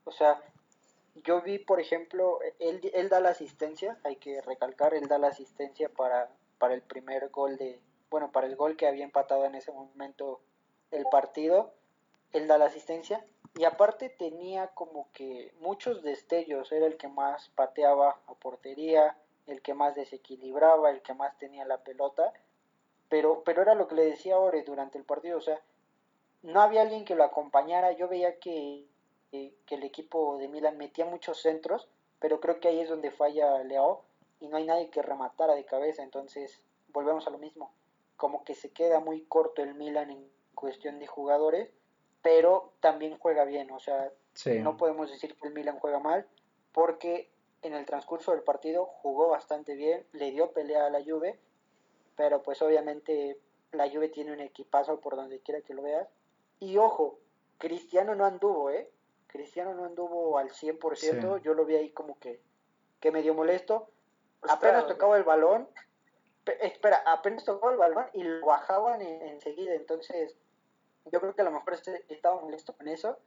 O sea, yo vi, por ejemplo, él, él da la asistencia, hay que recalcar, él da la asistencia para, para el primer gol de, bueno, para el gol que había empatado en ese momento el partido, él da la asistencia y aparte tenía como que muchos destellos, era el que más pateaba a portería, el que más desequilibraba, el que más tenía la pelota, pero, pero era lo que le decía Ore durante el partido, o sea, no había alguien que lo acompañara, yo veía que, que, que el equipo de Milan metía muchos centros, pero creo que ahí es donde falla Leao y no hay nadie que rematara de cabeza, entonces volvemos a lo mismo, como que se queda muy corto el Milan en cuestión de jugadores, pero también juega bien, o sea, sí. no podemos decir que el Milan juega mal, porque en el transcurso del partido jugó bastante bien, le dio pelea a la Juve, pero pues obviamente la Juve tiene un equipazo por donde quiera que lo veas. Y ojo, Cristiano no anduvo, ¿eh? Cristiano no anduvo al 100%, sí. yo lo vi ahí como que, que medio molesto. Pues apenas tocaba el balón, espera, apenas tocaba el balón y lo bajaban en, enseguida, entonces yo creo que a lo mejor este, estaba molesto con eso.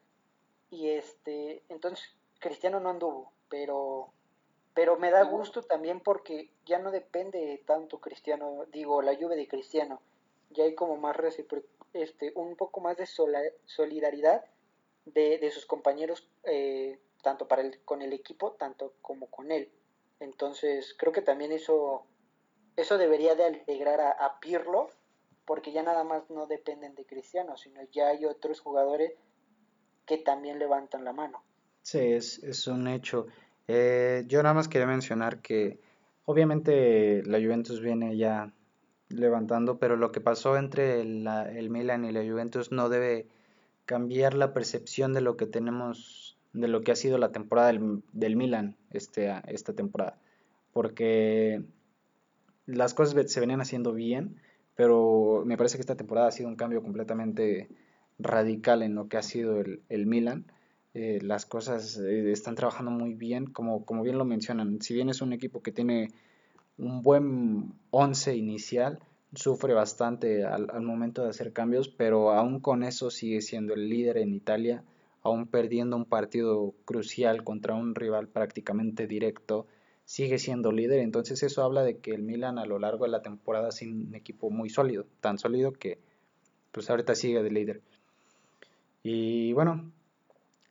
Y este, entonces Cristiano no anduvo, pero pero me da gusto también porque ya no depende tanto Cristiano, digo, la lluvia de Cristiano, ya hay como más este, un poco más de solidaridad de, de sus compañeros, eh, tanto para el, con el equipo, tanto como con él. Entonces, creo que también eso, eso debería de alegrar a, a Pirlo, porque ya nada más no dependen de Cristiano, sino ya hay otros jugadores que también levantan la mano. Sí, es, es un hecho. Eh, yo nada más quería mencionar que obviamente la Juventus viene ya levantando, pero lo que pasó entre la, el Milan y la Juventus no debe cambiar la percepción de lo que tenemos de lo que ha sido la temporada del, del Milan este, esta temporada. Porque las cosas se venían haciendo bien, pero me parece que esta temporada ha sido un cambio completamente radical en lo que ha sido el, el Milan. Eh, las cosas eh, están trabajando muy bien, como, como bien lo mencionan. Si bien es un equipo que tiene un buen once inicial, sufre bastante al, al, momento de hacer cambios, pero aún con eso sigue siendo el líder en Italia, aún perdiendo un partido crucial contra un rival prácticamente directo sigue siendo líder. Entonces eso habla de que el Milan a lo largo de la temporada es un equipo muy sólido, tan sólido que pues ahorita sigue de líder. Y bueno,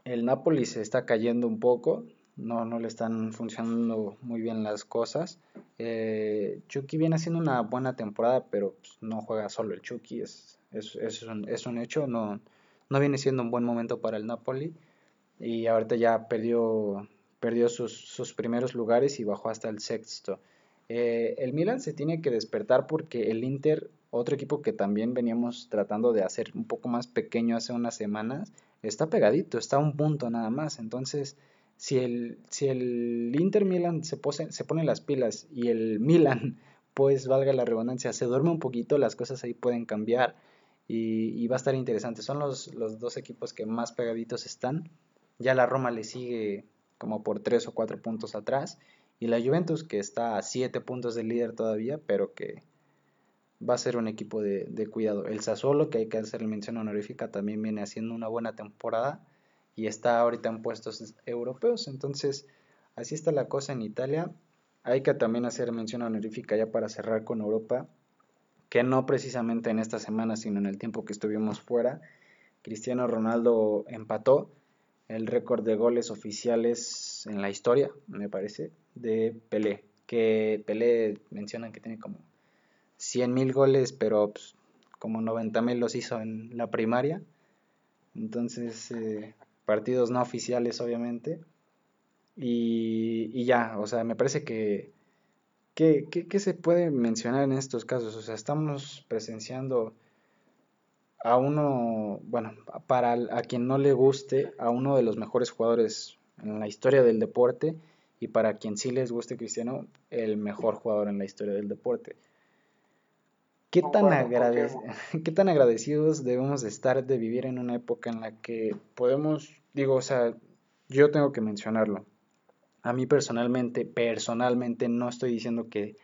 el Napoli se está cayendo un poco, no, no le están funcionando muy bien las cosas. Eh, Chucky viene haciendo una buena temporada, pero pues, no juega solo el Chucky, es, es, es, un, es un hecho, no, no viene siendo un buen momento para el Napoli. Y ahorita ya perdió perdió sus, sus primeros lugares y bajó hasta el sexto. Eh, el Milan se tiene que despertar porque el Inter, otro equipo que también veníamos tratando de hacer un poco más pequeño hace unas semanas, está pegadito, está a un punto nada más. Entonces, si el, si el Inter Milan se, pose, se pone las pilas y el Milan, pues valga la redundancia, se duerme un poquito, las cosas ahí pueden cambiar y, y va a estar interesante. Son los, los dos equipos que más pegaditos están. Ya la Roma le sigue como por 3 o 4 puntos atrás. Y la Juventus, que está a 7 puntos del líder todavía, pero que va a ser un equipo de, cuidado. El Sassuolo, que hay que hacer mención honorífica, también viene haciendo una buena temporada y está ahorita en puestos europeos. Entonces, así está la cosa en Italia. Hay que también hacer mención honorífica ya para cerrar con Europa, que no precisamente en esta semana, sino en el tiempo que estuvimos fuera. Cristiano Ronaldo empató el récord de goles oficiales en la historia, me parece, de Pelé. Que Pelé mencionan que tiene como 100.000 goles, pero pues, como 90.000 los hizo en la primaria. Entonces, eh, partidos no oficiales, obviamente. Y, y, ya, o sea, me parece que, que, que, se puede mencionar en estos casos. O sea, estamos presenciando a uno, bueno, para a quien no le guste, a uno de los mejores jugadores en la historia del deporte y para quien sí les guste Cristiano, el mejor jugador en la historia del deporte. ¿Qué tan, ¿Qué tan agradecidos debemos estar de vivir en una época en la que podemos, digo, o sea, yo tengo que mencionarlo. A mí personalmente, personalmente no estoy diciendo que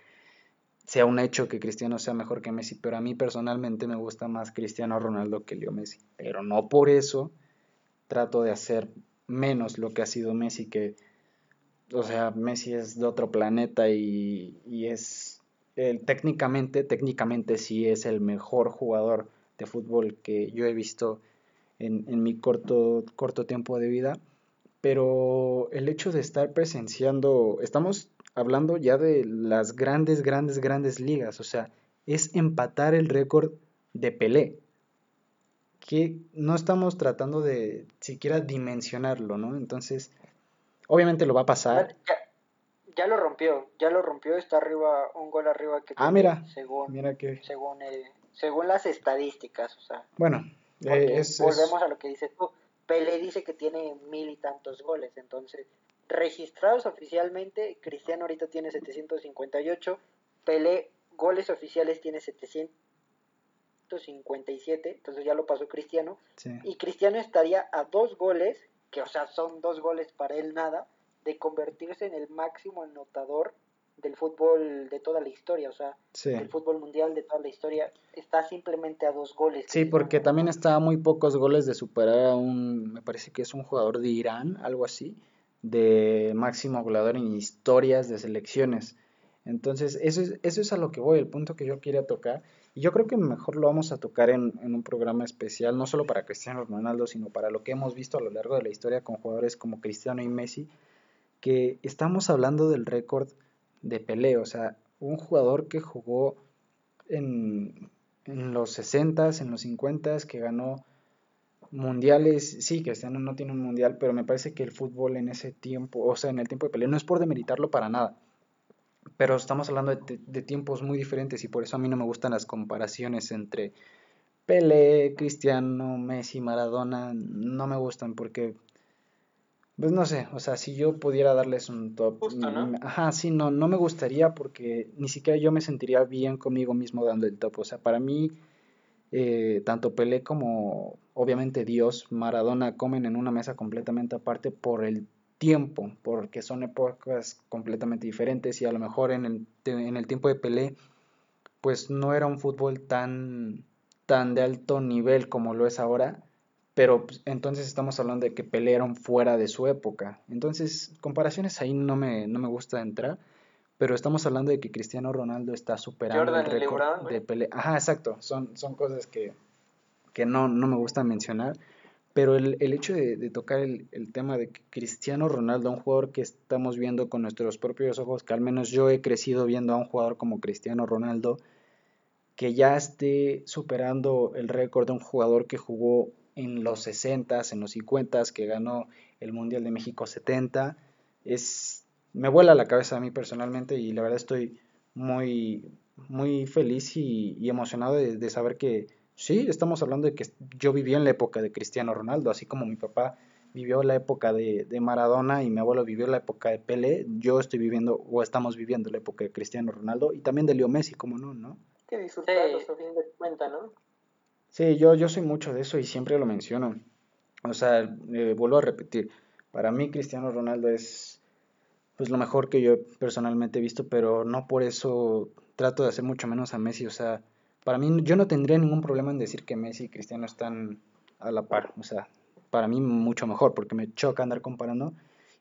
sea un hecho que Cristiano sea mejor que Messi, pero a mí personalmente me gusta más Cristiano Ronaldo que Leo Messi. Pero no por eso trato de hacer menos lo que ha sido Messi, que, o sea, Messi es de otro planeta y, es, técnicamente, técnicamente sí es el mejor jugador de fútbol que yo he visto en, en mi corto, corto tiempo de vida. Pero el hecho de estar presenciando, estamos hablando ya de las grandes, grandes, grandes ligas. O sea, es empatar el récord de Pelé. Que no estamos tratando de siquiera dimensionarlo, ¿no? Entonces, obviamente lo va a pasar. Ya, lo rompió, ya lo rompió, está arriba, un gol arriba que Ah, mira, según, mira que... según, según las estadísticas, o sea. Bueno, eh, volvemos a lo que dices tú. Pelé dice que tiene mil y tantos goles, entonces registrados oficialmente, Cristiano ahorita tiene 758, Pelé goles oficiales tiene 757, entonces ya lo pasó Cristiano, y Cristiano estaría a dos goles, que o sea son dos goles para él nada, de convertirse en el máximo anotador del fútbol de toda la historia, o sea, del fútbol mundial de toda la historia, está simplemente a dos goles. Sí, porque también está a muy pocos goles de superar a un, me parece que es un jugador de Irán, algo así, de máximo goleador en historias de selecciones. Entonces, eso es, eso es a lo que voy, el punto que yo quería tocar. Y yo creo que mejor lo vamos a tocar en, en, un programa especial, no solo para Cristiano Ronaldo, sino para lo que hemos visto a lo largo de la historia con jugadores como Cristiano y Messi, que estamos hablando del récord de Pelé, o sea, un jugador que jugó en, en los 60s, en los 50s, que ganó mundiales, sí, Cristiano no tiene un mundial, pero me parece que el fútbol en ese tiempo, o sea, en el tiempo de Pelé, no es por demeritarlo para nada, pero estamos hablando de, tiempos muy diferentes y por eso a mí no me gustan las comparaciones entre Pelé, Cristiano, Messi, Maradona, no me gustan porque Pues no sé, o sea, si yo pudiera darles un top, Justo, ¿no? mm, ajá, sí, no, no me gustaría porque ni siquiera yo me sentiría bien conmigo mismo dando el top. O sea, para mí, eh, tanto Pelé como obviamente Dios, Maradona comen en una mesa completamente aparte por el tiempo, porque son épocas completamente diferentes y a lo mejor en el, en el tiempo de Pelé, pues no era un fútbol tan, tan de alto nivel como lo es ahora pero pues, entonces estamos hablando de que pelearon fuera de su época. Entonces, comparaciones ahí no me, no me gusta entrar, pero estamos hablando de que Cristiano Ronaldo está superando Jordan el récord de pelea. Ajá, exacto, son, son cosas que, que no, no me gusta mencionar, pero el, el hecho de, de tocar el, el tema de que Cristiano Ronaldo, un jugador que estamos viendo con nuestros propios ojos, que al menos yo he crecido viendo a un jugador como Cristiano Ronaldo, que ya esté superando el récord de un jugador que jugó en los 60, en los 50, que ganó el Mundial de México 70, es, me vuela la cabeza a mí personalmente y la verdad estoy muy, muy feliz y, y emocionado de, de, saber que sí, estamos hablando de que yo viví en la época de Cristiano Ronaldo, así como mi papá vivió la época de, de Maradona y mi abuelo vivió la época de Pelé, yo estoy viviendo o estamos viviendo la época de Cristiano Ronaldo y también de Leo Messi, como no, ¿no? Que disfrutarlos sí. a fin de cuentas, ¿no? Sí, yo, yo soy mucho de eso y siempre lo menciono. O sea, eh, vuelvo a repetir, para mí Cristiano Ronaldo es pues lo mejor que yo personalmente he visto, pero no por eso trato de hacer mucho menos a Messi. O sea, para mí yo no tendría ningún problema en decir que Messi y Cristiano están a la par. O sea, para mí mucho mejor, porque me choca andar comparando.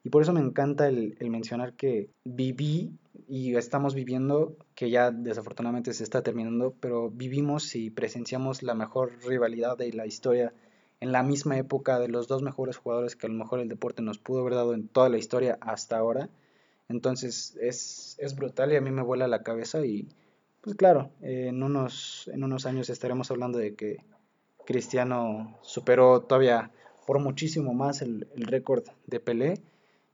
Y por eso me encanta el, el mencionar que viví y estamos viviendo, que ya desafortunadamente se está terminando, pero vivimos y presenciamos la mejor rivalidad de la historia en la misma época de los dos mejores jugadores que a lo mejor el deporte nos pudo haber dado en toda la historia hasta ahora. Entonces es, es brutal y a mí me vuela la cabeza y pues claro, eh, en, unos, en unos años estaremos hablando de que Cristiano superó todavía por muchísimo más el, el récord de Pelé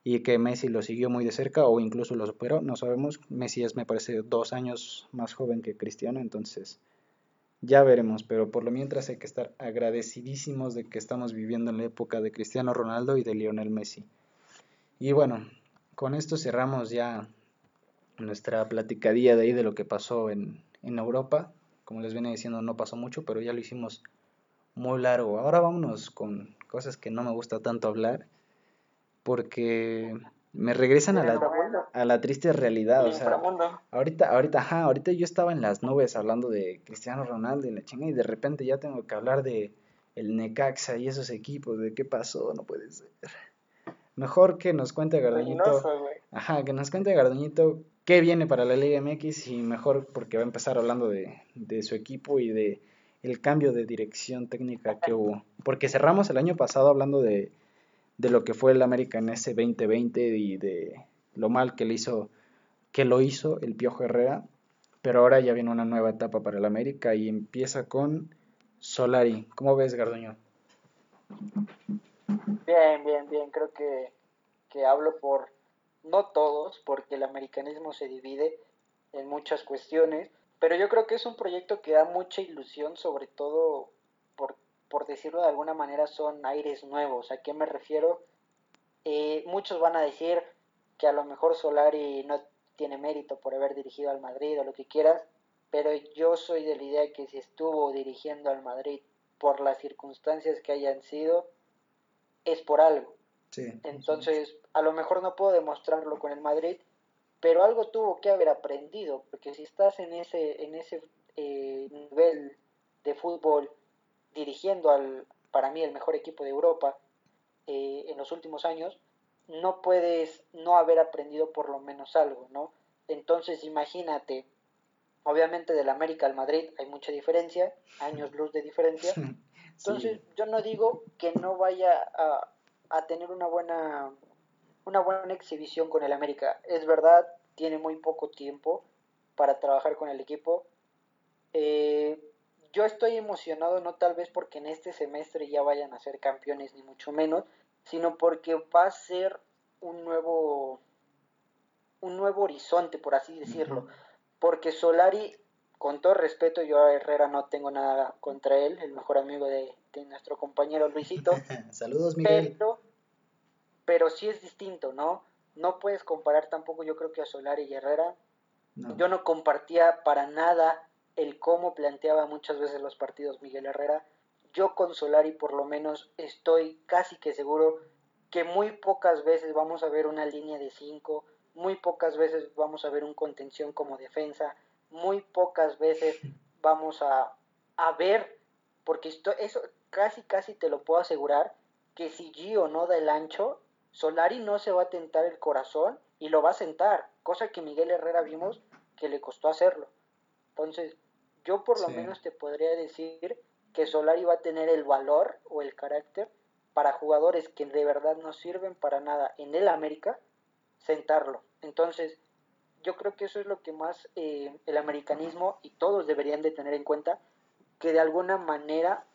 y que Messi lo siguió muy de cerca o incluso lo superó, no sabemos. Messi es, me parece, dos años más joven que Cristiano, entonces ya veremos, pero por lo mientras hay que estar agradecidísimos de que estamos viviendo en la época de Cristiano Ronaldo y de Lionel Messi. Y bueno, con esto cerramos ya nuestra platicadía de ahí de lo que pasó en, en Europa. Como les venía diciendo, no pasó mucho, pero ya lo hicimos muy largo. Ahora vámonos con cosas que no me gusta tanto hablar porque me regresan a la, a la triste realidad. O sea, ahorita, ahorita, ajá, ahorita yo estaba en las nubes hablando de Cristiano Ronaldo y la chinga, y de repente ya tengo que hablar de el Necaxa y esos equipos, de qué pasó, no puede ser. Mejor que nos cuente Garduñito. Ajá, que nos cuente Garduñito qué viene para la Liga MX y mejor porque va a empezar hablando de, de su equipo y de el cambio de dirección técnica que hubo. Porque cerramos el año pasado hablando de de lo que fue el América en ese 2020 y de lo mal que le hizo que lo hizo el Piojo Herrera, pero ahora ya viene una nueva etapa para el América y empieza con Solari. ¿Cómo ves, Garduño? Bien, bien, bien. Creo que, que hablo por no todos, porque el americanismo se divide en muchas cuestiones, pero yo creo que es un proyecto que da mucha ilusión, sobre todo por por decirlo de alguna manera, son aires nuevos. ¿A qué me refiero? Eh, muchos van a decir que a lo mejor Solari no tiene mérito por haber dirigido al Madrid o lo que quieras, pero yo soy de la idea que si estuvo dirigiendo al Madrid por las circunstancias que hayan sido, es por algo. Sí, Entonces, a lo mejor no puedo demostrarlo con el Madrid, pero algo tuvo que haber aprendido, porque si estás en ese, en ese eh, nivel de fútbol, dirigiendo al, para mí, el mejor equipo de Europa eh, en los últimos años, no puedes no haber aprendido por lo menos algo, ¿no? Entonces imagínate, obviamente del América al Madrid hay mucha diferencia, años luz de diferencia, entonces sí. yo no digo que no vaya a, a, tener una buena, una buena exhibición con el América, es verdad, tiene muy poco tiempo para trabajar con el equipo, eh, yo estoy emocionado no tal vez porque en este semestre ya vayan a ser campeones ni mucho menos, sino porque va a ser un nuevo un nuevo horizonte, por así decirlo. Uh -huh. Porque Solari, con todo respeto, yo a Herrera no tengo nada contra él, el mejor amigo de, de nuestro compañero Luisito. Saludos, Miguel. Pero, pero sí es distinto, ¿no? No puedes comparar tampoco yo creo que a Solari y Herrera. Yo no compartía para nada el cómo planteaba muchas veces los partidos Miguel Herrera. Yo con Solari por lo menos estoy casi que seguro que muy pocas veces vamos a ver una línea de 5, muy pocas veces vamos a ver un contención como defensa, muy pocas veces vamos a, a ver, porque esto, eso casi casi te lo puedo asegurar, que si Gio no da el ancho, Solari no se va a tentar el corazón y lo va a sentar, cosa que Miguel Herrera vimos que le costó hacerlo. Entonces, yo por lo menos te podría decir que Solari va a tener el valor o el carácter para jugadores que de verdad no sirven para nada en el América, sentarlo. Entonces, yo creo que eso es lo que más eh, el americanismo y todos deberían de tener en cuenta, que de alguna manera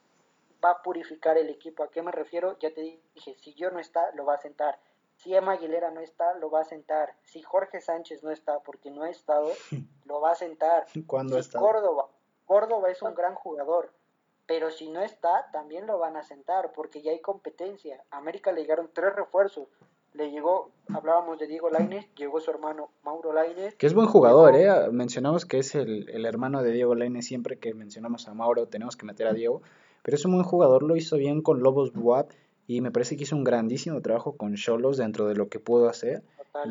va a purificar el equipo. ¿A qué me refiero? Ya te dije, si yo no está, lo va a sentar. Si Emma Aguilera no está, lo va a sentar. Si Jorge Sánchez no está, porque no ha estado, lo va a sentar. ¿Cuándo si está? Córdoba. Córdoba es un gran jugador, pero si no está, también lo van a sentar, porque ya hay competencia. A América le llegaron tres refuerzos. Le llegó, hablábamos de Diego Lainez, llegó su hermano Mauro Lainez. Que es buen jugador, ¿eh? Mencionamos que es el, el hermano de Diego Lainez. Siempre que mencionamos a Mauro, tenemos que meter a Diego pero es un buen jugador, lo hizo bien con Lobos Buap y me parece que hizo un grandísimo trabajo con Cholos dentro de lo que pudo hacer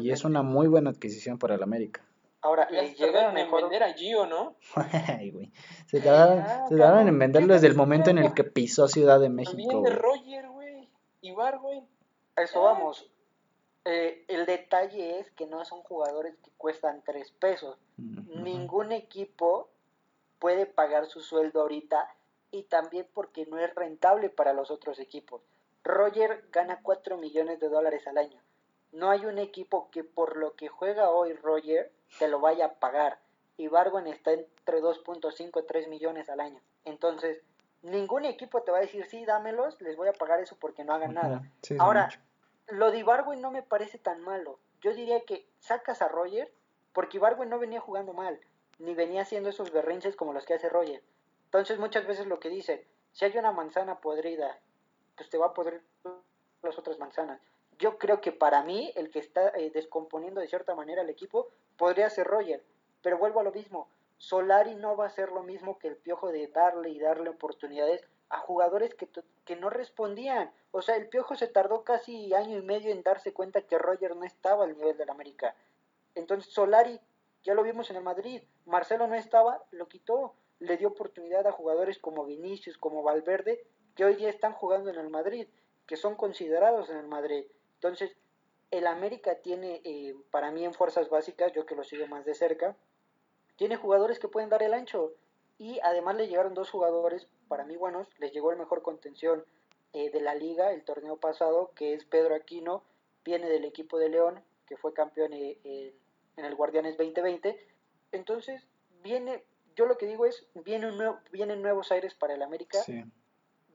y es una muy buena adquisición para el América. Ahora, ya llegaron a vender a Gio, ¿no? Ay, güey. Se tardaron, en venderlo desde el momento en el que pisó Ciudad de México. También de Roger, güey. Ibar, güey. A eso vamos. Eh, el detalle es que no son jugadores que cuestan tres pesos. Ningún equipo puede pagar su sueldo ahorita y también porque no es rentable para los otros equipos. Roger gana 4 millones de dólares al año. No hay un equipo que por lo que juega hoy Roger te lo vaya a pagar. Y Bargon está entre 2.5 y 3 millones al año. Entonces, ningún equipo te va a decir, sí, dámelos, les voy a pagar eso porque no hagan nada. Ahora, lo de Ibargüen no me parece tan malo. Yo diría que sacas a Roger porque Ibargüen no venía jugando mal, ni venía haciendo esos berrinches como los que hace Roger. Entonces muchas veces lo que dice, si hay una manzana podrida, pues te va a podrir las otras manzanas. Yo creo que para mí el que está eh, descomponiendo de cierta manera el equipo podría ser Roger, pero vuelvo a lo mismo. Solari no va a ser lo mismo que el piojo de darle y darle oportunidades a jugadores que, que no respondían. O sea, el piojo se tardó casi año y medio en darse cuenta que Roger no estaba al nivel del América. Entonces Solari, ya lo vimos en el Madrid, Marcelo no estaba, lo quitó le dio oportunidad a jugadores como Vinicius, como Valverde, que hoy día están jugando en el Madrid, que son considerados en el Madrid. Entonces, el América tiene, eh, para mí en fuerzas básicas, yo que lo sigo más de cerca, tiene jugadores que pueden dar el ancho. Y además le llegaron dos jugadores, para mí buenos, les llegó el mejor contención eh, de la liga el torneo pasado, que es Pedro Aquino, viene del equipo de León, que fue campeón eh, en el Guardianes 2020. Entonces, viene, yo lo que digo es, vienen, vienen nuevos aires para el América.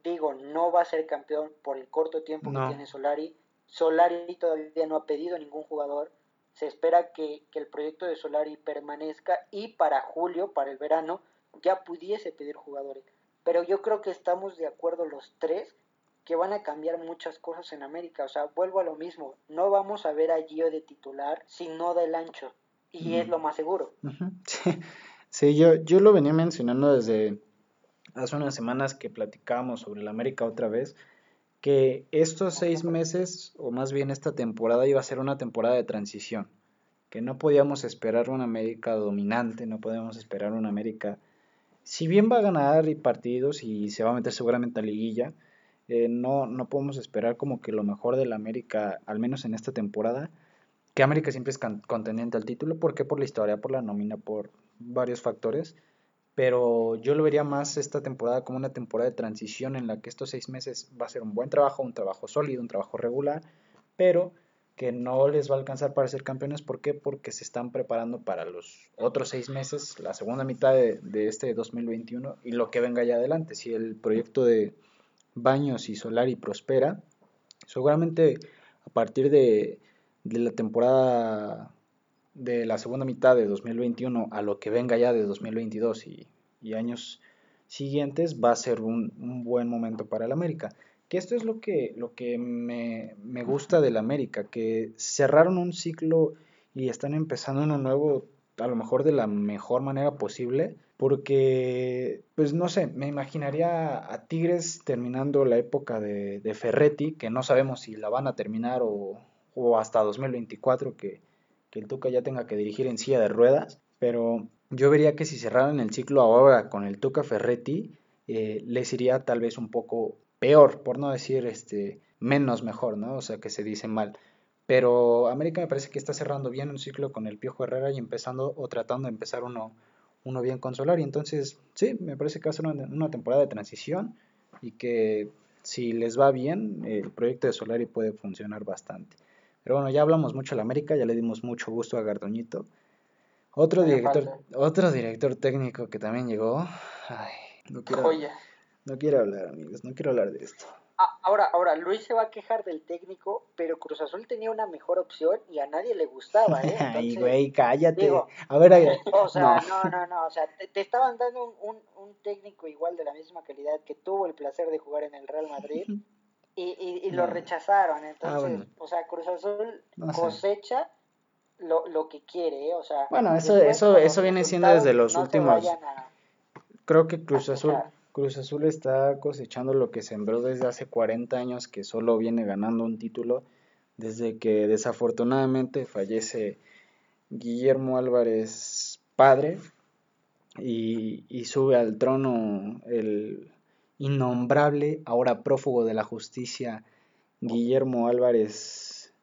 Digo, no va a ser campeón por el corto tiempo que tiene Solari. Solari todavía no ha pedido ningún jugador. Se espera que, que, el proyecto de Solari permanezca y para julio, para el verano, ya pudiese pedir jugadores. Pero yo creo que estamos de acuerdo los tres que van a cambiar muchas cosas en América. O sea, vuelvo a lo mismo. No vamos a ver a Gio de titular si no da el ancho. Y es mm. lo más seguro. sí. Sí, yo, yo lo venía mencionando desde hace unas semanas que platicábamos sobre el América otra vez, que estos seis meses, o más bien esta temporada, iba a ser una temporada de transición, que no podíamos esperar una América dominante, no podíamos esperar una América, si bien va a ganar partidos y se va a meter seguramente a liguilla, eh, no, no podemos esperar como que lo mejor del América, al menos en esta temporada, que América siempre es contendiente al título, ¿por qué? Por la historia, por la nómina, por varios factores, pero yo lo vería más esta temporada como una temporada de transición en la que estos seis meses va a ser un buen trabajo, un trabajo sólido, un trabajo regular, pero que no les va a alcanzar para ser campeones. ¿Por qué? Porque se están preparando para los otros seis meses, la segunda mitad de, este 2021 y lo que venga allá adelante. Si el proyecto de Baños y Solari prospera, seguramente a partir de la temporada de la segunda mitad de 2021 a lo que venga ya de 2022 y, y años siguientes va a ser un, buen momento para el América. que esto es lo que, lo que me, me gusta del América, que cerraron un ciclo y están empezando uno nuevo, a lo mejor de la mejor manera posible, porque, pues no sé, me imaginaría a Tigres terminando la época de, de Ferretti, que no sabemos si la van a terminar o, o hasta 2024, que, que el Tuca ya tenga que dirigir en silla de ruedas, pero yo vería que si cerraran el ciclo ahora con el Tuca Ferretti, eh, les iría tal vez un poco peor, por no decir este menos mejor, ¿no? O sea, que se dice mal. Pero América me parece que está cerrando bien un ciclo con el Piojo Herrera y empezando o tratando de empezar uno, uno bien con Solari. Entonces, sí, me parece que va a ser una, temporada de transición y que si les va bien, el proyecto de Solari puede funcionar bastante. Pero bueno, ya hablamos mucho de la América, ya le dimos mucho gusto a Gardoñito. Otro director, otro director técnico que también llegó. Ay, no quiero, no quiero hablar, amigos, no quiero hablar de esto. Ah, ahora, ahora, Luis se va a quejar del técnico, pero Cruz Azul tenía una mejor opción y a nadie le gustaba, ¿eh? Ay, güey, cállate. a ver, a O sea, no, no, no, o sea, te, estaban dando un, un, técnico igual de la misma calidad que tuvo el placer de jugar en el Real Madrid y, y, lo rechazaron. Ah, entonces, o sea, Cruz Azul cosecha lo, lo que quiere, ¿eh? o sea. Bueno, eso, eso, eso viene siendo desde los últimos. Creo que Cruz Azul Cruz Azul está cosechando lo que sembró desde hace 40 años, que solo viene ganando un título, desde que desafortunadamente fallece Guillermo Álvarez padre y, y sube al trono el innombrable, ahora prófugo de la justicia, Guillermo Álvarez.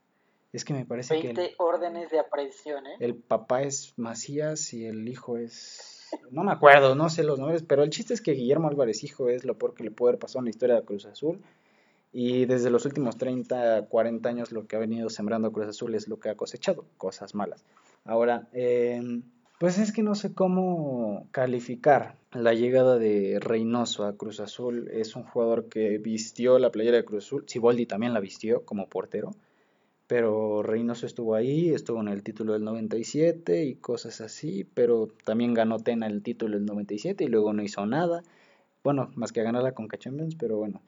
Es que me parece que... 20 órdenes de aprehensión, ¿eh? El papá es Macías y el hijo es no me acuerdo, no sé los nombres, pero el chiste es que Guillermo Álvarez Hijo es lo peor que le puede haber pasado en la historia de Cruz Azul. Y desde los últimos 30, 40 años lo que ha venido sembrando Cruz Azul es lo que ha cosechado, cosas malas. Ahora, em, pues es que no sé cómo calificar la llegada de Reynoso a Cruz Azul. Es un jugador que vistió la playera de Cruz Azul. Siboldi también la vistió como portero pero Reynoso estuvo ahí, estuvo en el título del 97 y cosas así, pero también ganó Tena el título del 97 y luego no hizo nada. Bueno, más que ganarla con Champions, pero bueno.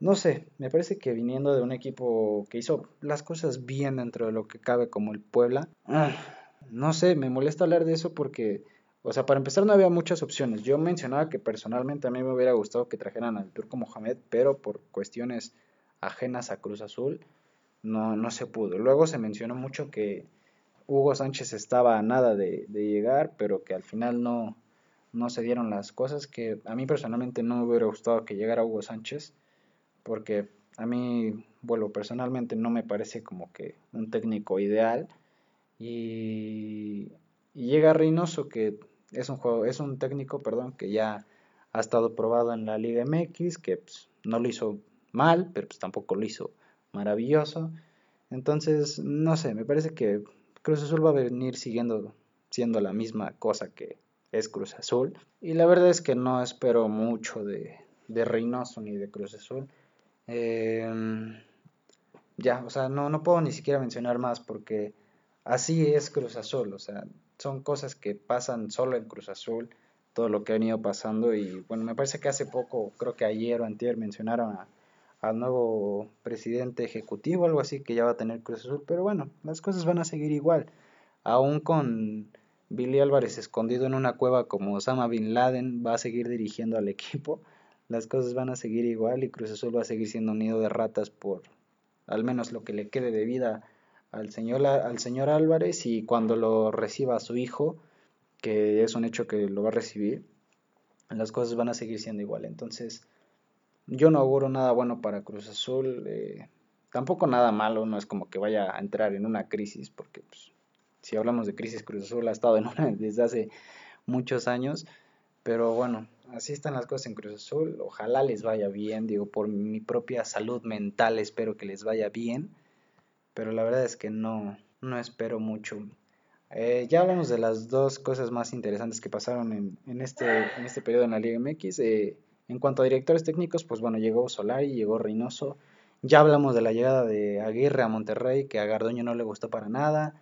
No sé, me parece que viniendo de un equipo que hizo las cosas bien dentro de lo que cabe como el Puebla, ah, no sé, me molesta hablar de eso porque, o sea, para empezar no había muchas opciones. Yo mencionaba que personalmente a mí me hubiera gustado que trajeran al Turco Mohamed, pero por cuestiones ajenas a Cruz Azul, no, no se pudo. Luego se mencionó mucho que Hugo Sánchez estaba a nada de, llegar, pero que al final no, no se dieron las cosas, que a mí personalmente no me hubiera gustado que llegara Hugo Sánchez, porque a mí, bueno, personalmente no me parece como que un técnico ideal. Y, llega Reynoso, que es un, juego, es un técnico, perdón, que ya ha estado probado en la Liga MX, que pues, no lo hizo mal, pero pues tampoco lo hizo maravilloso. Entonces, no sé, me parece que Cruz Azul va a venir siguiendo siendo la misma cosa que es Cruz Azul. Y la verdad es que no espero mucho de, de Reynoso ni de Cruz Azul. Em, ya, o sea, no, no puedo ni siquiera mencionar más porque así es Cruz Azul. O sea, son cosas que pasan solo en Cruz Azul, todo lo que ha venido pasando. Y bueno, me parece que hace poco, creo que ayer o antier mencionaron a al nuevo presidente ejecutivo, algo así que ya va a tener Cruz Azul, pero bueno, las cosas van a seguir igual, aún con Billy Álvarez escondido en una cueva como Osama Bin Laden va a seguir dirigiendo al equipo, las cosas van a seguir igual y Cruz Azul va a seguir siendo un nido de ratas por al menos lo que le quede de vida al señor, al señor Álvarez y cuando lo reciba su hijo, que es un hecho que lo va a recibir, las cosas van a seguir siendo igual. Entonces, yo no auguro nada bueno para Cruz Azul, eh, tampoco nada malo, no es como que vaya a entrar en una crisis, porque pues, si hablamos de crisis, Cruz Azul ha estado en una desde hace muchos años, pero bueno, así están las cosas en Cruz Azul, ojalá les vaya bien, digo, por mi propia salud mental espero que les vaya bien, pero la verdad es que no, no espero mucho. Eh, ya hablamos de las dos cosas más interesantes que pasaron en, en, este, en este periodo en la Liga MX. Eh, en cuanto a directores técnicos, pues bueno, llegó Solari, llegó Reynoso. Ya hablamos de la llegada de Aguirre a Monterrey, que a Gardoño no le gustó para nada.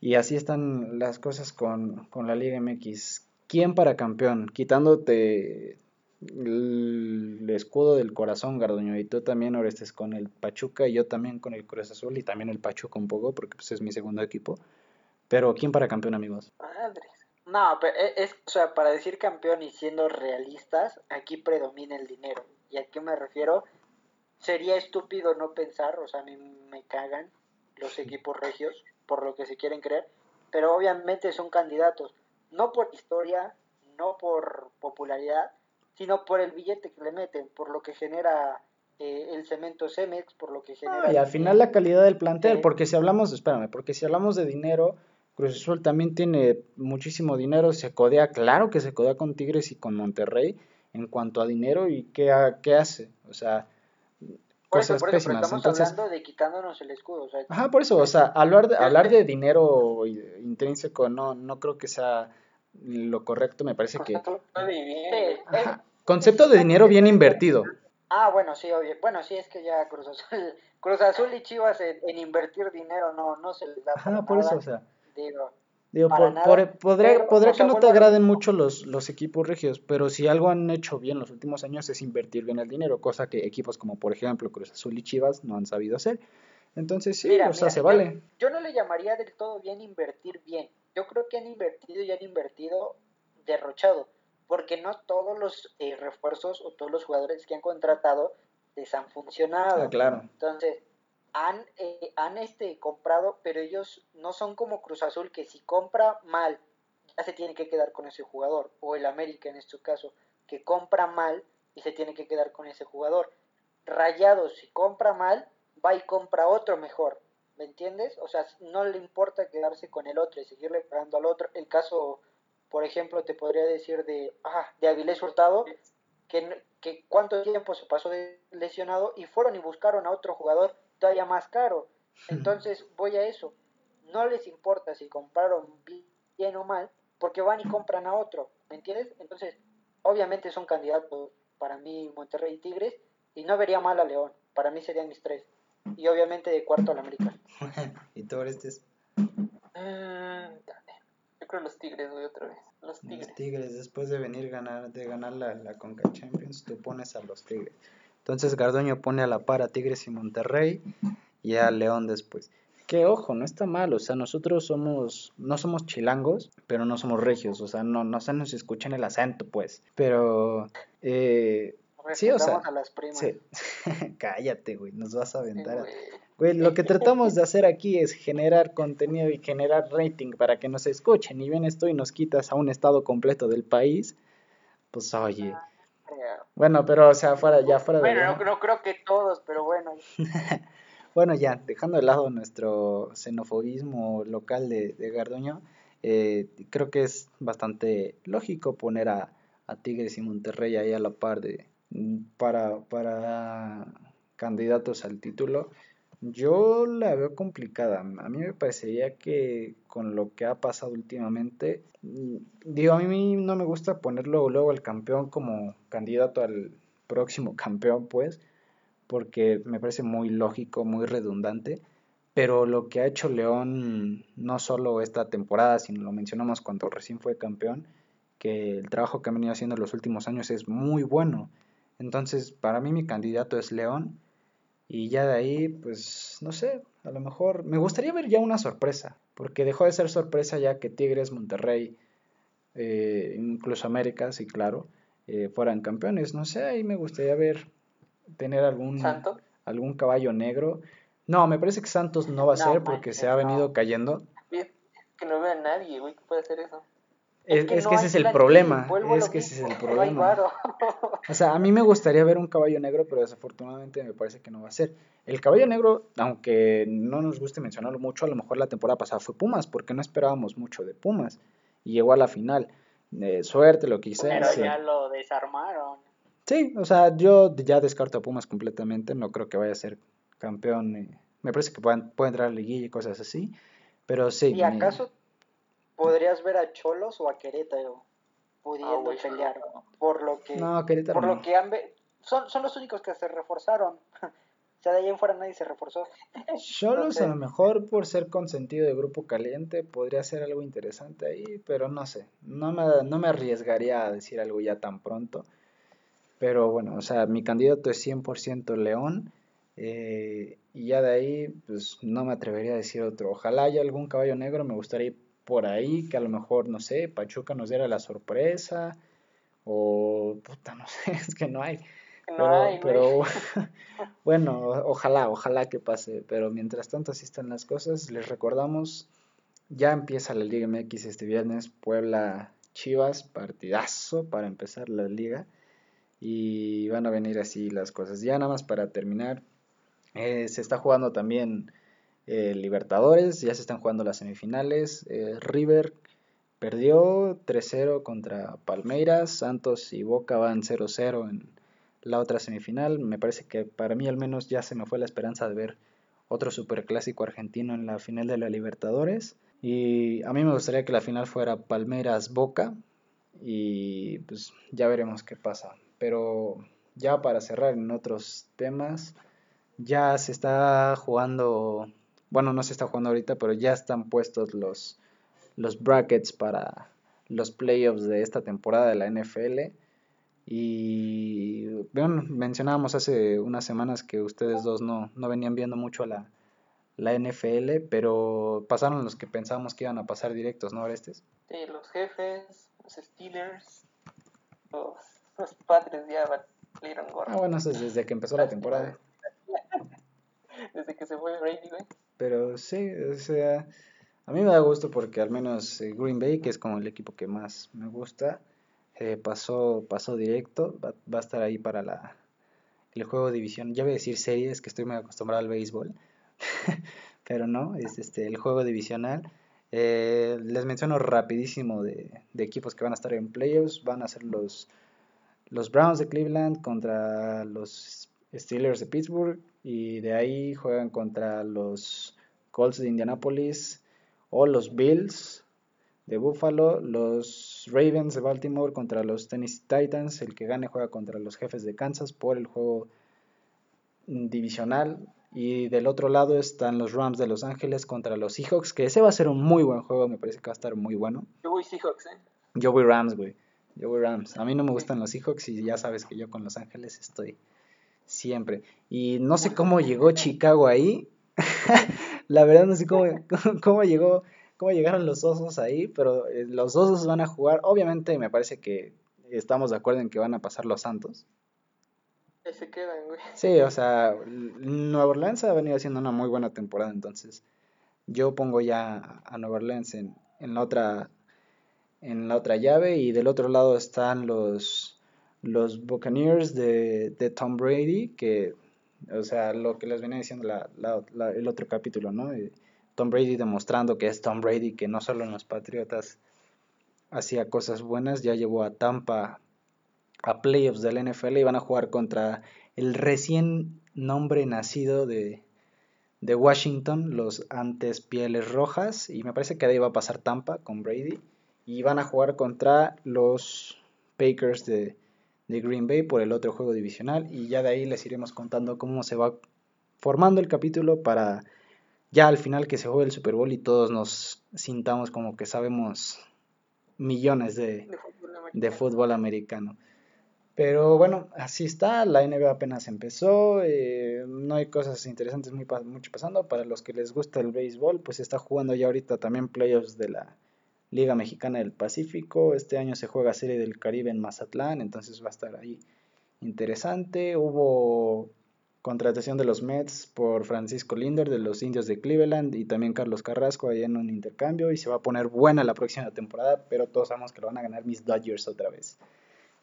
Y así están las cosas con, la Liga MX. ¿Quién para campeón? Quitándote el escudo del corazón, Garduño. Y tú también ahora estés con el Pachuca y yo también con el Cruz Azul y también el Pachuca un poco porque pues, es mi segundo equipo. Pero ¿quién para campeón, amigos? Madres. No, pero e, es, o sea, para decir campeón y siendo realistas, aquí predomina el dinero. ¿Y a qué me refiero? Sería estúpido no pensar, o sea, a mí me cagan los equipos regios por lo que se quieren creer, pero obviamente son candidatos, no por historia, no por popularidad, sino por el billete que le meten, por lo que genera eh, el cemento Cemex, por lo que genera... y al final la calidad del plantel, porque si hablamos, espérame, porque si hablamos de dinero, Cruz Azul también tiene muchísimo dinero, se codea, claro que se codea con Tigres y con Monterrey en cuanto a dinero y qué, qué hace, o sea, por cosas eso, por eso, pésimas. estamos hablando de quitándonos el escudo. O sea, ajá, por eso, o sea, hablar de, hablar de dinero intrínseco no, no creo que sea lo correcto, me parece que... Ajá. Concepto de dinero bien invertido. Ah, bueno, sí, obvio. Bueno, sí, es que ya Cruz Azul, Cruz Azul y Chivas en, invertir dinero no, no se les da. Ajá, por eso, o sea. Digo, Digo, por, podré, que no te agraden mucho los, los equipos regios, pero si algo han hecho bien los últimos años es invertir bien el dinero, cosa que equipos como por ejemplo Cruz Azul y Chivas no han sabido hacer. Entonces sí, o sea, se vale. Yo, no le llamaría del todo bien invertir bien. Yo creo que han invertido y han invertido derrochado, porque no todos los eh, refuerzos o todos los jugadores que han contratado les han funcionado. Ah, claro. Entonces, han, eh, han este, comprado, pero ellos no son como Cruz Azul, que si compra mal, ya se tiene que quedar con ese jugador, o el América en este caso, que compra mal y se tiene que quedar con ese jugador. Rayados, si compra mal, va y compra otro mejor, ¿me entiendes? O sea, no le importa quedarse con el otro y seguirle pagando al otro. El caso, por ejemplo, te podría decir de, ah, de Avilés Hurtado, que, que cuánto tiempo se pasó de lesionado y fueron y buscaron a otro jugador todavía más caro. Entonces voy a eso. No les importa si compraron bien o mal, porque van y compran a otro, ¿me entiendes? Entonces, obviamente son candidatos para mí Monterrey y Tigres, y no vería mal a León. Para mí serían mis tres. Y obviamente de cuarto al América. ¿Y tú este mm, yo creo los Tigres, voy otra vez. Los Tigres. Los Tigres, después de venir ganar, de ganar la, la Conca Champions, tú pones a los Tigres. Entonces Gardoño pone a la par a Tigres y Monterrey y a León después. Que ojo, no está mal, o sea, nosotros somos, no somos chilangos, pero no somos regios, o sea, no, no se nos escucha en el acento, pues. Pero, eh, sí, o sea, sí. cállate, güey, nos vas a aventar. Güey, lo que tratamos de hacer aquí es generar contenido y generar rating para que nos escuchen. Y bien esto y nos quitas a un estado completo del país, pues oye. Bueno, pero o sea, fuera, ya fuera de... Bueno, no, creo que todos, pero bueno. bueno, ya, dejando de lado nuestro xenofobismo local de, de Garduño, eh, creo que es bastante lógico poner a, a, Tigres y Monterrey ahí a la par de para, para candidatos al título. Yo la veo complicada. A mí me parecería que con lo que ha pasado últimamente, digo, a mí no me gusta ponerlo luego al campeón como candidato al próximo campeón, pues, porque me parece muy lógico, muy redundante. Pero lo que ha hecho León, no solo esta temporada, sino lo mencionamos cuando recién fue campeón, que el trabajo que ha venido haciendo en los últimos años es muy bueno. Entonces, para mí mi candidato es León y ya de ahí, pues, no sé, a lo mejor me gustaría ver ya una sorpresa, porque dejó de ser sorpresa ya que Tigres, Monterrey, eh, incluso América, sí, claro, eh, fueran campeones. No sé, ahí me gustaría ver, tener algún, algún caballo negro. No, me parece que Santos no va a ser porque se ha venido cayendo. Que no vea nadie, güey, que puede hacer eso. Es, que, ese es el problema. Es que ese es el problema. O sea, a mí me gustaría ver un caballo negro, pero desafortunadamente me parece que no va a ser. El caballo negro, aunque no nos guste mencionarlo mucho, a lo mejor la temporada pasada fue Pumas, porque no esperábamos mucho de Pumas. Y llegó a la final. de suerte, lo que hice. Pero ya lo desarmaron. Sí, o sea, yo ya descarto a Pumas completamente. No creo que vaya a ser campeón. Eh, me parece que puede, puede entrar a la liguilla y cosas así. Pero sí. ¿Y acaso podrías ver a Cholos o a Querétaro pudiendo ah, pelear por lo que no, Querétaro por lo que han son, son los únicos que se reforzaron. O sea de ahí en fuera nadie se reforzó. Cholos a lo mejor por ser consentido de grupo caliente podría ser algo interesante ahí pero no sé. No me, no me arriesgaría a decir algo ya tan pronto. Pero bueno, o sea, mi candidato es 100% León. eh, y ya de ahí, pues no me atrevería a decir otro. Ojalá haya algún caballo negro, me gustaría ir por ahí, que a lo mejor, no sé, Pachuca nos diera la sorpresa. O, puta, no sé, es que no hay. No Pero, hay, pero bueno, ojalá, ojalá que pase. Pero mientras tanto así están las cosas. Les recordamos, ya empieza la Liga MX este viernes. Puebla Chivas, partidazo para empezar la liga. Y van a venir así las cosas. Ya nada más para terminar, eh, se está jugando también eh, Libertadores, ya se están jugando las semifinales. Eh, River perdió 3-0 contra Palmeiras, Santos y Boca van 0-0 en la otra semifinal. Me parece que para mí al menos ya se me fue la esperanza de ver otro superclásico argentino en la final de la Libertadores. Y a mí me gustaría que la final fuera Palmeiras-Boca y pues ya veremos qué pasa. Pero ya para cerrar en otros temas, ya se está jugando, bueno, no se está jugando ahorita, pero ya están puestos los, los brackets para los playoffs de esta temporada de la NFL. Y bueno, mencionábamos hace unas semanas que ustedes dos no, no venían viendo mucho a la, la NFL, pero pasaron los que pensábamos que iban a pasar directos, ¿no, Orestes? Sí, los jefes, los Steelers, los, los Patriots ya valieron gorro. Ah, bueno, eso es desde que empezó la temporada. Desde que se fue Brady, güey. Pero sí, o sea, a mí me da gusto porque al menos eh, Green Bay, que es como el equipo que más me gusta, eh, pasó, pasó directo, va, va a estar ahí para la, el juego de división. Ya voy a decir series, que estoy muy acostumbrado al béisbol, pero no, es este, el juego divisional. Eh, les menciono rapidísimo de, de equipos que van a estar en playoffs, van a ser los, los Browns de Cleveland contra los Steelers de Pittsburgh y de ahí juegan contra los Colts de Indianapolis o los Bills de Buffalo, los Ravens de Baltimore contra los Tennessee Titans, el que gane juega contra los Jefes de Kansas por el juego divisional y del otro lado están los Rams de Los Ángeles contra los Seahawks, que ese va a ser un muy buen juego, me parece que va a estar muy bueno. Yo voy Seahawks, ¿eh? Yo voy Rams, güey. Yo voy Rams. A mí no me gustan los Seahawks y ya sabes que yo con Los Ángeles estoy siempre. Y no sé cómo llegó Chicago ahí. La verdad no sé cómo, cómo llegó, cómo llegaron los osos ahí, pero eh, los osos van a jugar. Obviamente me parece que estamos de acuerdo en que van a pasar los Santos. Se quedan, güey. Sí, o sea, Nueva Orleans ha venido haciendo una muy buena temporada, entonces yo pongo ya a Nueva Orleans en, en la otra en la otra llave y del otro lado están los los Buccaneers de, de Tom Brady, que o sea, lo que les venía diciendo la, el otro capítulo, ¿no? Tom Brady demostrando que es Tom Brady, que no solo en los Patriotas hacía cosas buenas, ya llevó a Tampa a playoffs del NFL y van a jugar contra el recién nombre nacido de, de Washington, los antes Pieles Rojas, y me parece que ahí va a pasar Tampa con Brady, y van a jugar contra los Packers de, de Green Bay por el otro juego divisional, y ya de ahí les iremos contando cómo se va formando el capítulo para ya al final que se juegue el Super Bowl y todos nos sintamos como que sabemos millones de, De fútbol americano. de fútbol americano. Pero bueno, así está, la NBA apenas empezó, eh, no hay cosas interesantes muy mucho pasando. Para los que les gusta el béisbol, pues está jugando ya ahorita también playoffs de la Liga Mexicana del Pacífico. Este año se juega Serie del Caribe en Mazatlán, entonces va a estar ahí interesante. Hubo contratación de los Mets por Francisco Linder de los Indios de Cleveland y también Carlos Carrasco ahí en un intercambio y se va a poner buena la próxima temporada, pero todos sabemos que lo van a ganar mis Dodgers otra vez.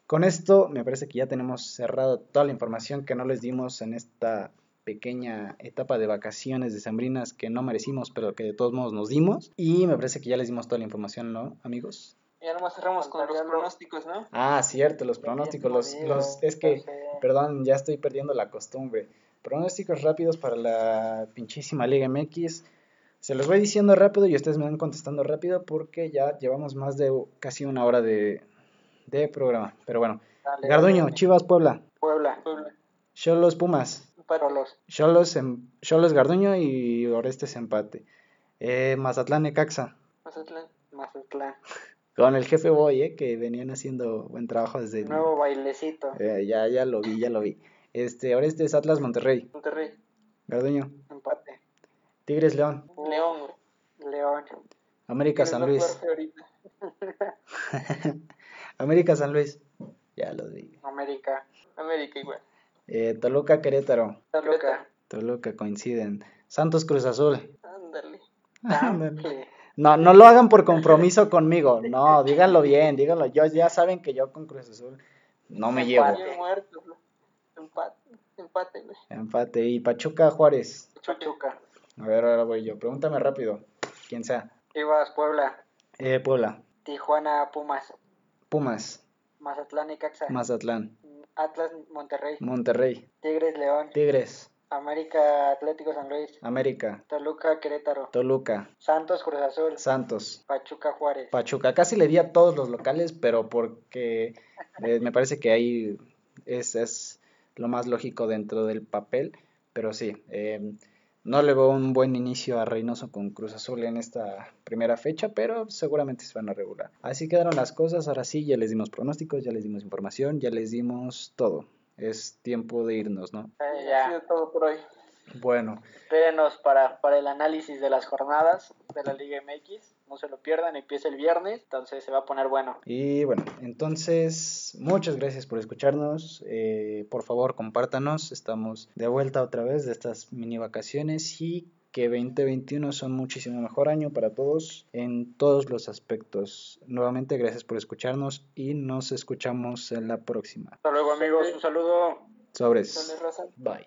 Con esto me parece que ya tenemos cerrado toda la información que no les dimos en esta pequeña etapa de vacaciones decembrinas que no merecimos, pero que de todos modos nos dimos. Y me parece que ya les dimos toda la información, ¿no, amigos? Ya nomás cerramos con los pronósticos, ¿no? Ah, cierto, los pronósticos, los, los, es que, perdón, ya estoy perdiendo la costumbre. Pronósticos rápidos para la pinchísima Liga MX. Se los voy diciendo rápido y ustedes me van contestando rápido porque ya llevamos más de casi una hora de, de programa. Pero bueno, Dale, Garduño, dale. Chivas, Puebla, Puebla, Puebla. Cholos, Pumas, Empate. Cholos, Cholos, em- Cholos, Garduño y Orestes empate. Eh, Mazatlán, Necaxa, Mazatlán. Mazatlán, Con el jefe Boy, ¿eh? Que venían haciendo buen trabajo desde... Nuevo bailecito. Eh, ya, ya lo vi, ya lo vi. Este, ahora este es Atlas Monterrey. Monterrey. Garduño. Empate. Tigres León. León. León. América ¿Quiénes San Luis. América San Luis. Ya lo vi. América. América igual. Eh, Toluca Querétaro. Toluca. Toluca coinciden. Santos Cruz Azul. Ándale. Tample. No, no lo hagan por compromiso conmigo. No, díganlo bien, díganlo. Yo, ya saben que yo con Cruz Azul no me llevo. Empate. Muerto. Empate. Empate, güey. Empate. Y Pachuca Juárez. Pachuca. A ver, ahora voy yo. Pregúntame rápido. Quien sea. Chivas, Puebla. Eh, Puebla. Tijuana, Pumas. Pumas. Mazatlán y Caxa. Mazatlán. Atlas, Monterrey. Monterrey. Tigres, León. Tigres. América, Atlético San Luis. América. Toluca, Querétaro. Toluca. Santos, Cruz Azul. Santos. Pachuca, Juárez. Pachuca. Casi le di a todos los locales, pero porque eh, me parece que ahí es, es lo más lógico dentro del papel. Pero sí, eh, no le veo un buen inicio a Reynoso con Cruz Azul en esta primera fecha, pero seguramente se van a regular. Así quedaron las cosas. Ahora sí, ya les dimos pronósticos, ya les dimos información, ya les dimos todo. Es tiempo de irnos, ¿no? Eh, Ha ya. sido todo por hoy. Bueno, Espérenos para, para el análisis de las jornadas de la Liga MX. No se lo pierdan, empieza el viernes, entonces se va a poner bueno. Y bueno, entonces, muchas gracias por escucharnos. Eh, por favor, compártanos. Estamos de vuelta otra vez de estas mini vacaciones y que 2021 son muchísimo mejor año para todos en todos los aspectos. Nuevamente, gracias por escucharnos y nos escuchamos en la próxima. Hasta luego amigos, un saludo. Sobres. Bye.